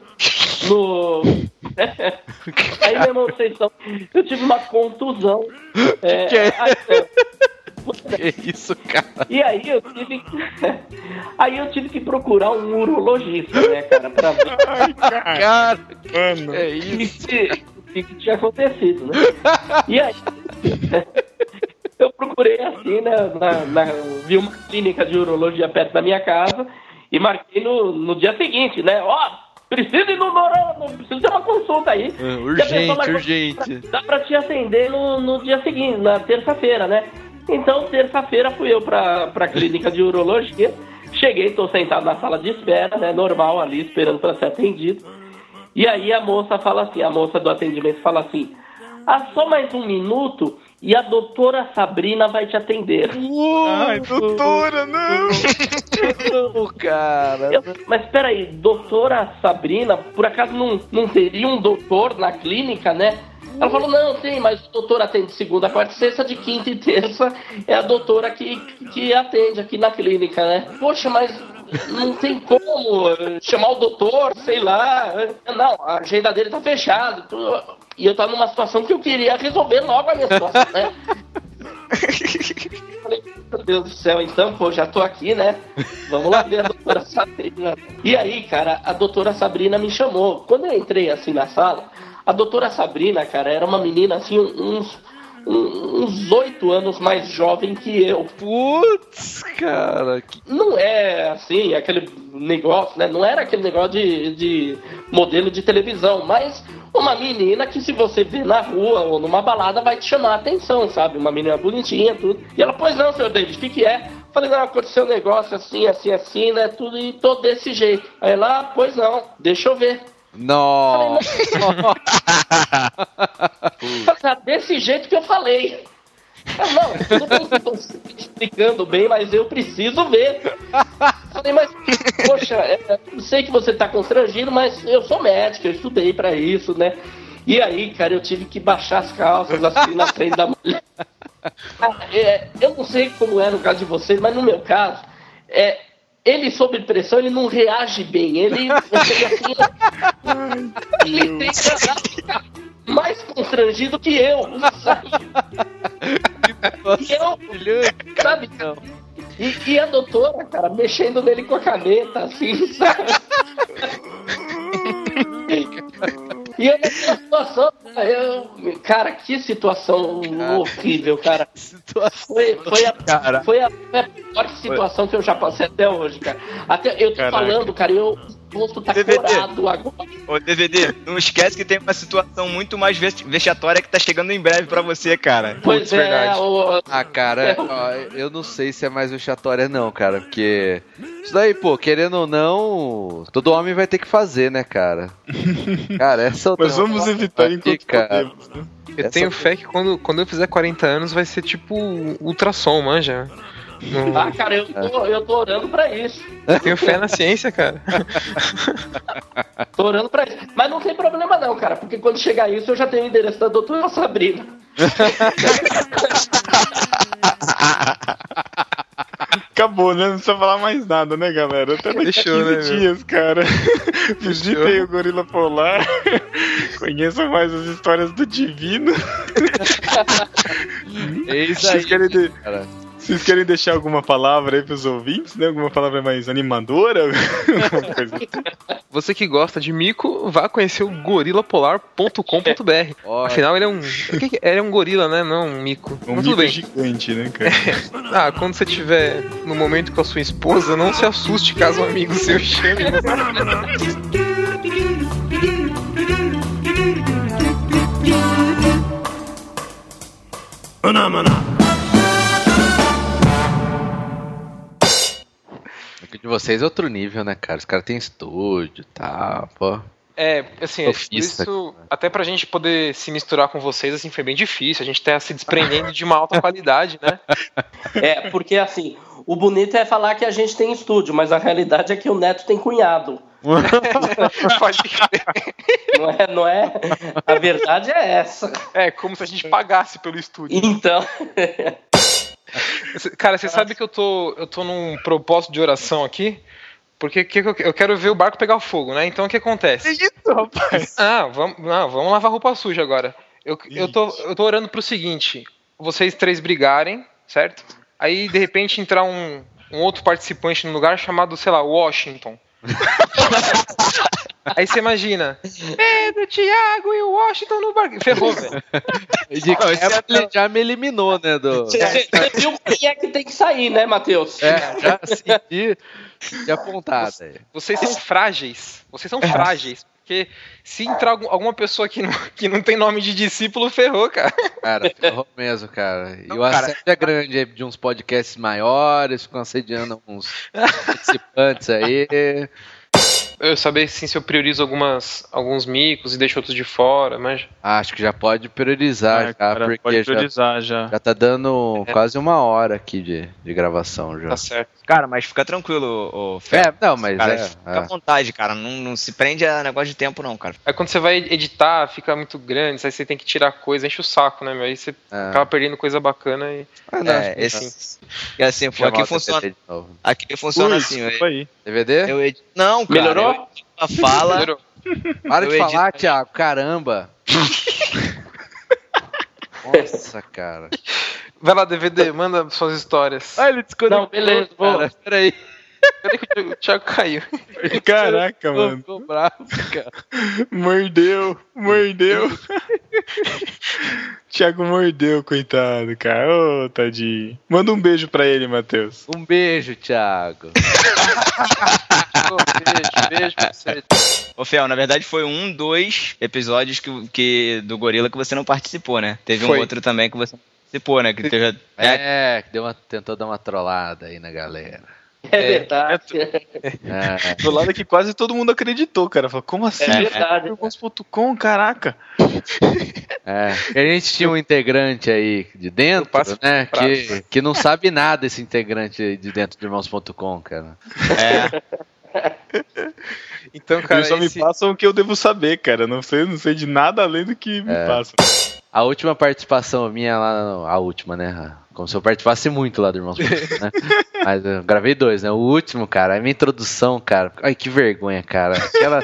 no. aí, meu irmão, vocês são. Eu tive uma contusão. É, Que é? aí, é, Que isso, cara? e aí eu tive que. Aí eu tive que procurar um urologista, né, cara, pra ver Cara, Mano. é o isso. que, o que que tinha acontecido, né? E aí, eu procurei assim, né? Na, na- vi uma clínica de urologia perto da minha casa e marquei no, no dia seguinte, né? Ó, preciso ir no urologia, preciso ter uma consulta aí. É, Urgente, urgente. Dá pra te atender no, no dia seguinte, na terça-feira, né? Então, terça-feira fui eu pra, pra clínica de urologia. Cheguei, tô sentado na sala de espera, né? Normal ali, esperando pra ser atendido. E aí a moça fala assim, a moça do atendimento fala assim, ah, só mais um minuto e a doutora Sabrina vai te atender. Ai, doutora, não! Não, cara. Eu- mas peraí, doutora Sabrina, por acaso não, não teria um doutor na clínica, né? Ela falou, não, tem, mas o doutor atende segunda, quarta, e sexta, de quinta e terça é a doutora que, que atende aqui na clínica, né? Poxa, mas não tem como chamar o doutor, sei lá. Não, a agenda dele tá fechada. E eu tava numa situação que eu queria resolver logo a minha situação, né? Falei, meu Deus do céu, então, pô, já tô aqui, né? Vamos lá ver a doutora Sabrina. E aí, cara, a doutora Sabrina me chamou. Quando eu entrei assim na sala, a doutora Sabrina, cara, era uma menina assim, uns uns oito anos mais jovem que eu. Putz, cara. Que... Não é assim, aquele negócio, né? Não era aquele negócio de, de modelo de televisão, mas uma menina que se você vê na rua ou numa balada vai te chamar a atenção, sabe? Uma menina bonitinha, tudo. E ela, pois não, senhor David, o que, que é? Falei, não, aconteceu um negócio assim, assim, assim, né? Tudo e tô desse jeito. Aí ela, "Ah, pois não, deixa eu ver. Não. Tá desse jeito que eu falei. Ah, Não, eu tô explicando bem, mas eu preciso ver. falei, mas, poxa, é, sei que você tá constrangido, mas eu sou médico, eu estudei pra isso, né? E aí, cara, eu tive que baixar as calças assim na frente da mulher. Ah, é, eu não sei como é no caso de vocês, mas no meu caso, é, ele sob pressão, ele não reage bem. Ele, assim, ele tem que ficar mais constrangido que eu, sabe? E eu, sabe? E, e a doutora, cara, mexendo nele com a caneta, assim, sabe? E eu naquela situação, eu, cara, que situação horrível, cara. Foi, foi, a, foi, a, foi a pior situação que eu já passei até hoje, cara. Até, eu tô Caraca. falando, cara, eu, rosto tá DVD. corado agora. Ô, DVD, não esquece que tem uma situação muito mais vex- vexatória que tá chegando em breve pra você, cara. Pois é, o, Ah, cara, ó, eu não sei se é mais vexatória não, cara, porque isso daí, pô, querendo ou não, todo homem vai ter que fazer, né, cara? Cara, essa eu Mas vamos evitar enquanto cara. podemos, né? Eu Essa tenho fé que quando, quando eu fizer 40 anos vai ser tipo ultrassom, manja. Ah, cara, eu tô, eu tô orando pra isso. Eu tenho fé na ciência, cara. Tô orando pra isso. Mas não tem problema não, cara, porque quando chegar isso eu já tenho o endereço da doutora Sabrina. Acabou, né? Não precisa falar mais nada, né, galera? Até daqui a 15 né, meu? dias, cara. Visitem o Gorila Polar. Conheçam mais as histórias do Divino. É isso Vocês aí, querem, de- cara. Vocês querem deixar alguma palavra aí pros ouvintes, né? Alguma palavra mais animadora? Alguma coisa assim? Você que gosta de mico, vá conhecer o gorilapolar.com.br. Afinal, ele é um. Ele é um gorila, né? Não um mico. Um Mas mito bem. gigante, né, cara? Ah, quando você estiver no momento com a sua esposa, não se assuste caso um amigo seu chame. O de vocês é outro nível, né, cara? Os caras têm estúdio e tal, pô. É, assim, é, Sofista, isso, até pra gente poder se misturar com vocês, assim, foi bem difícil. A gente tá se desprendendo de uma alta qualidade, né? É, porque assim, o bonito é falar que a gente tem estúdio, mas a realidade é que o Neto tem cunhado. Pode crer. Não é, não é? A verdade é essa. É, como se a gente pagasse pelo estúdio. Então, Cara, você sabe que eu tô, eu tô num propósito de oração aqui? Porque que que eu, eu quero ver o barco pegar fogo, né? Então o que acontece? isso, rapaz? Ah, vamos, não, vamos lavar roupa suja agora. Eu, eu, tô, eu tô orando pro seguinte: vocês três brigarem, certo? Aí de repente entrar um, um outro participante no lugar chamado, sei lá, Washington. Aí você imagina, Pedro, Thiago e o Washington no barco. Ferrou, velho. Ele já me eliminou, né, do... você você viu quem é que tem que sair, né, Matheus? É, já senti de apontada. aí. Vocês são frágeis. Vocês são frágeis. Porque se entrar algum- alguma pessoa que não, que não tem nome de discípulo, ferrou, cara. Cara, ferrou mesmo, cara. E Não, o cara. assédio é grande aí de uns podcasts maiores, ficam assediando uns participantes aí. Eu saber assim, se eu priorizo algumas, alguns micos e deixo outros de fora, mas. Acho que já pode priorizar, Ah, já, cara, porque pode já, priorizar já. já tá dando quase uma hora aqui de, de gravação já. Tá certo. Cara, mas fica tranquilo, ô, Fé. É, não, mas Cara, é, fica é. à vontade, cara. Não, não se prende a negócio de tempo, não, cara. Aí quando você vai editar, fica muito grande, aí você tem que tirar coisa, enche o saco, né, meu? Aí você É. acaba perdendo coisa bacana e. Ah, não, É, acho que esse, e assim, pô, chamar aqui o funciona, DVD de novo. aqui funciona Ui, assim. Eu, isso aí. DVD? eu edito, não, cara. Melhorou? eu fala. Melhorou. Para eu de edito- falar, Thiago, caramba. Nossa, cara. Vai lá, DVD, manda suas histórias. Ah, ele desconectou. Não, beleza, vou-. Peraí. Cadê que o Thiago caiu? Caraca, mano. Ficou bravo, cara. Mordeu, mordeu. Thiago mordeu, coitado, cara. Ô, tadinho. Manda um beijo pra ele, Matheus. Um beijo, Thiago. beijo, beijo pra você. Ô, Fel, na verdade foi um, dois episódios que, que, do Gorila que você não participou, né? Teve Foi. um outro também que você não participou, né? Que teve, é, É, que deu uma, tentou dar uma trollada aí na galera. É verdade. É. Do lado que quase todo mundo acreditou, cara. Falou, como assim? É verdade. Irmãos.com, caraca. É, a gente tinha um integrante aí de dentro, né? Que, que não sabe nada esse integrante aí de dentro de irmãos.com, cara. Então, cara, Eles só esse- me passam o que eu devo saber, cara. Não sei, não sei de nada além do que me É. passam. A última participação minha lá, a última, né? Como se eu participasse muito lá do Irmãos.com, né? Mas eu gravei dois, né? O último, cara, a minha introdução, cara. Ai, que vergonha, cara. Aquela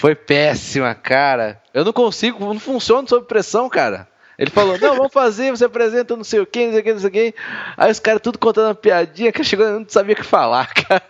foi péssima, cara. Eu não consigo, não funciona sob pressão, cara. Ele falou, não, vamos fazer, você apresenta não sei o que, não sei o que, não sei o que. Aí os caras tudo contando uma piadinha que chegou, eu não sabia o que falar, cara.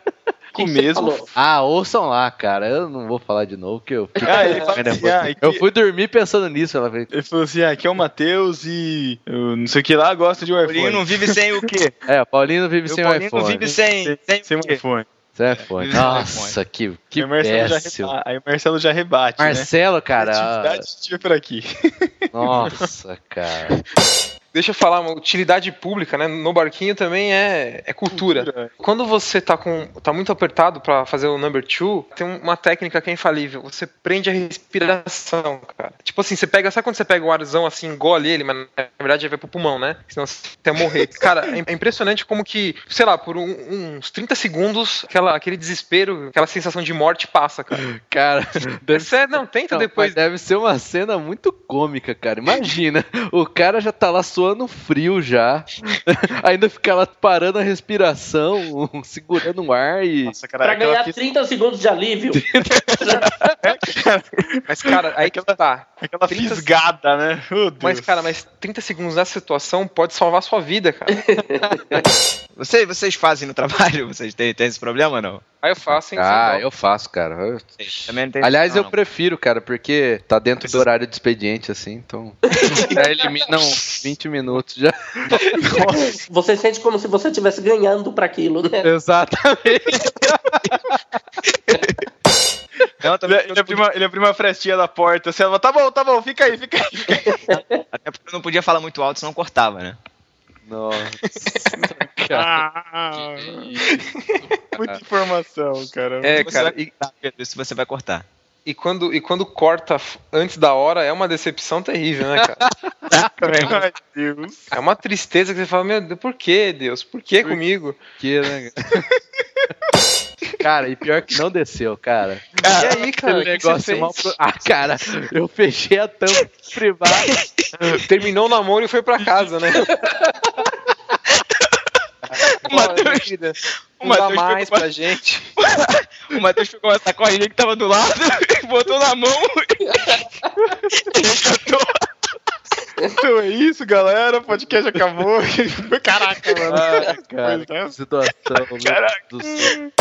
Com mesmo. Ah, ouçam lá, cara. Eu não vou falar de novo, que eu fiquei- Ah, ele fala assim, ah, que- Eu fui dormir pensando nisso, ela fez. Ele falou assim: ah, aqui é o Matheus e eu não sei o que lá gosta de um Paulinho iPhone. não vive sem o quê? É, o Paulinho vive O sem o Paulinho iPhone. não vive sem, sem, Sem o um quê? iPhone. Sem iPhone. Vive sem Nossa, que, que o já péssimo. reba- aí o Marcelo já rebate. Marcelo, né? cara. Atividade estive por aqui. Nossa, cara. Deixa eu falar, uma utilidade pública, né? No barquinho também é, é cultura. Cultura. Quando você tá com tá muito apertado pra fazer o number two, tem uma técnica que é infalível. Você prende a respiração, cara. Tipo assim, você pega, sabe quando você pega o arzão assim, engole ele, mas na verdade vai pro pulmão, né? Senão você ia morrer. Cara, é impressionante como que, sei lá, por um- uns 30 segundos, aquela, aquele desespero, aquela sensação de morte passa, cara. Cara, É sério, não, tenta Não, depois. deve ser uma cena muito cômica, cara. Imagina, o cara já tá lá suando frio já. Ainda fica lá parando a respiração, segurando o ar e. Nossa, cara, Pra aquela ganhar fis- 30 segundos de alívio. Mas, cara, aí que tá. aquela 30 fisgada, né? Deus. Mas, cara, mas 30 segundos nessa situação pode salvar a sua vida, cara. Vocês, vocês fazem no trabalho? Vocês têm, têm esse problema ou não? Aí eu faço, hein? Ah, eu faço, cara. Eu- Também não tem Aliás, não, eu não. prefiro, cara, porque tá dentro do horário de expediente, assim, então. Já eliminam 20 minutos já. Você sente como se você estivesse ganhando pra aquilo, né? Exatamente. Não, Ele, também, ele, abriu uma, ele abriu uma frestinha da porta, assim, ela falou, tá bom, tá bom, fica aí, fica aí. Fica aí. até porque eu não podia falar muito alto, senão cortava, né? Nossa. cara. Ah, muita informação, cara. É, Você cara, vai e, Pedro, isso você vai cortar. e quando, e quando corta antes da hora é uma decepção terrível, né, cara? Ai, Deus. É uma tristeza que você fala, meu Deus, por que, Deus? Por que comigo? Que, né? Cara, e pior que não desceu, cara. e aí, cara, o negócio fez? mal pro- Ah, cara, eu fechei a tampa privada. Terminou o namoro e foi pra casa, né? O Matheus- o Matheus mais pra gente. O Matheus pegou uma sacolinha que tava do lado, botou na mão e resgatou. Então é isso, galera. O podcast acabou. Caraca, mano. Ah, cara, é. que situação, Caraca. Do céu.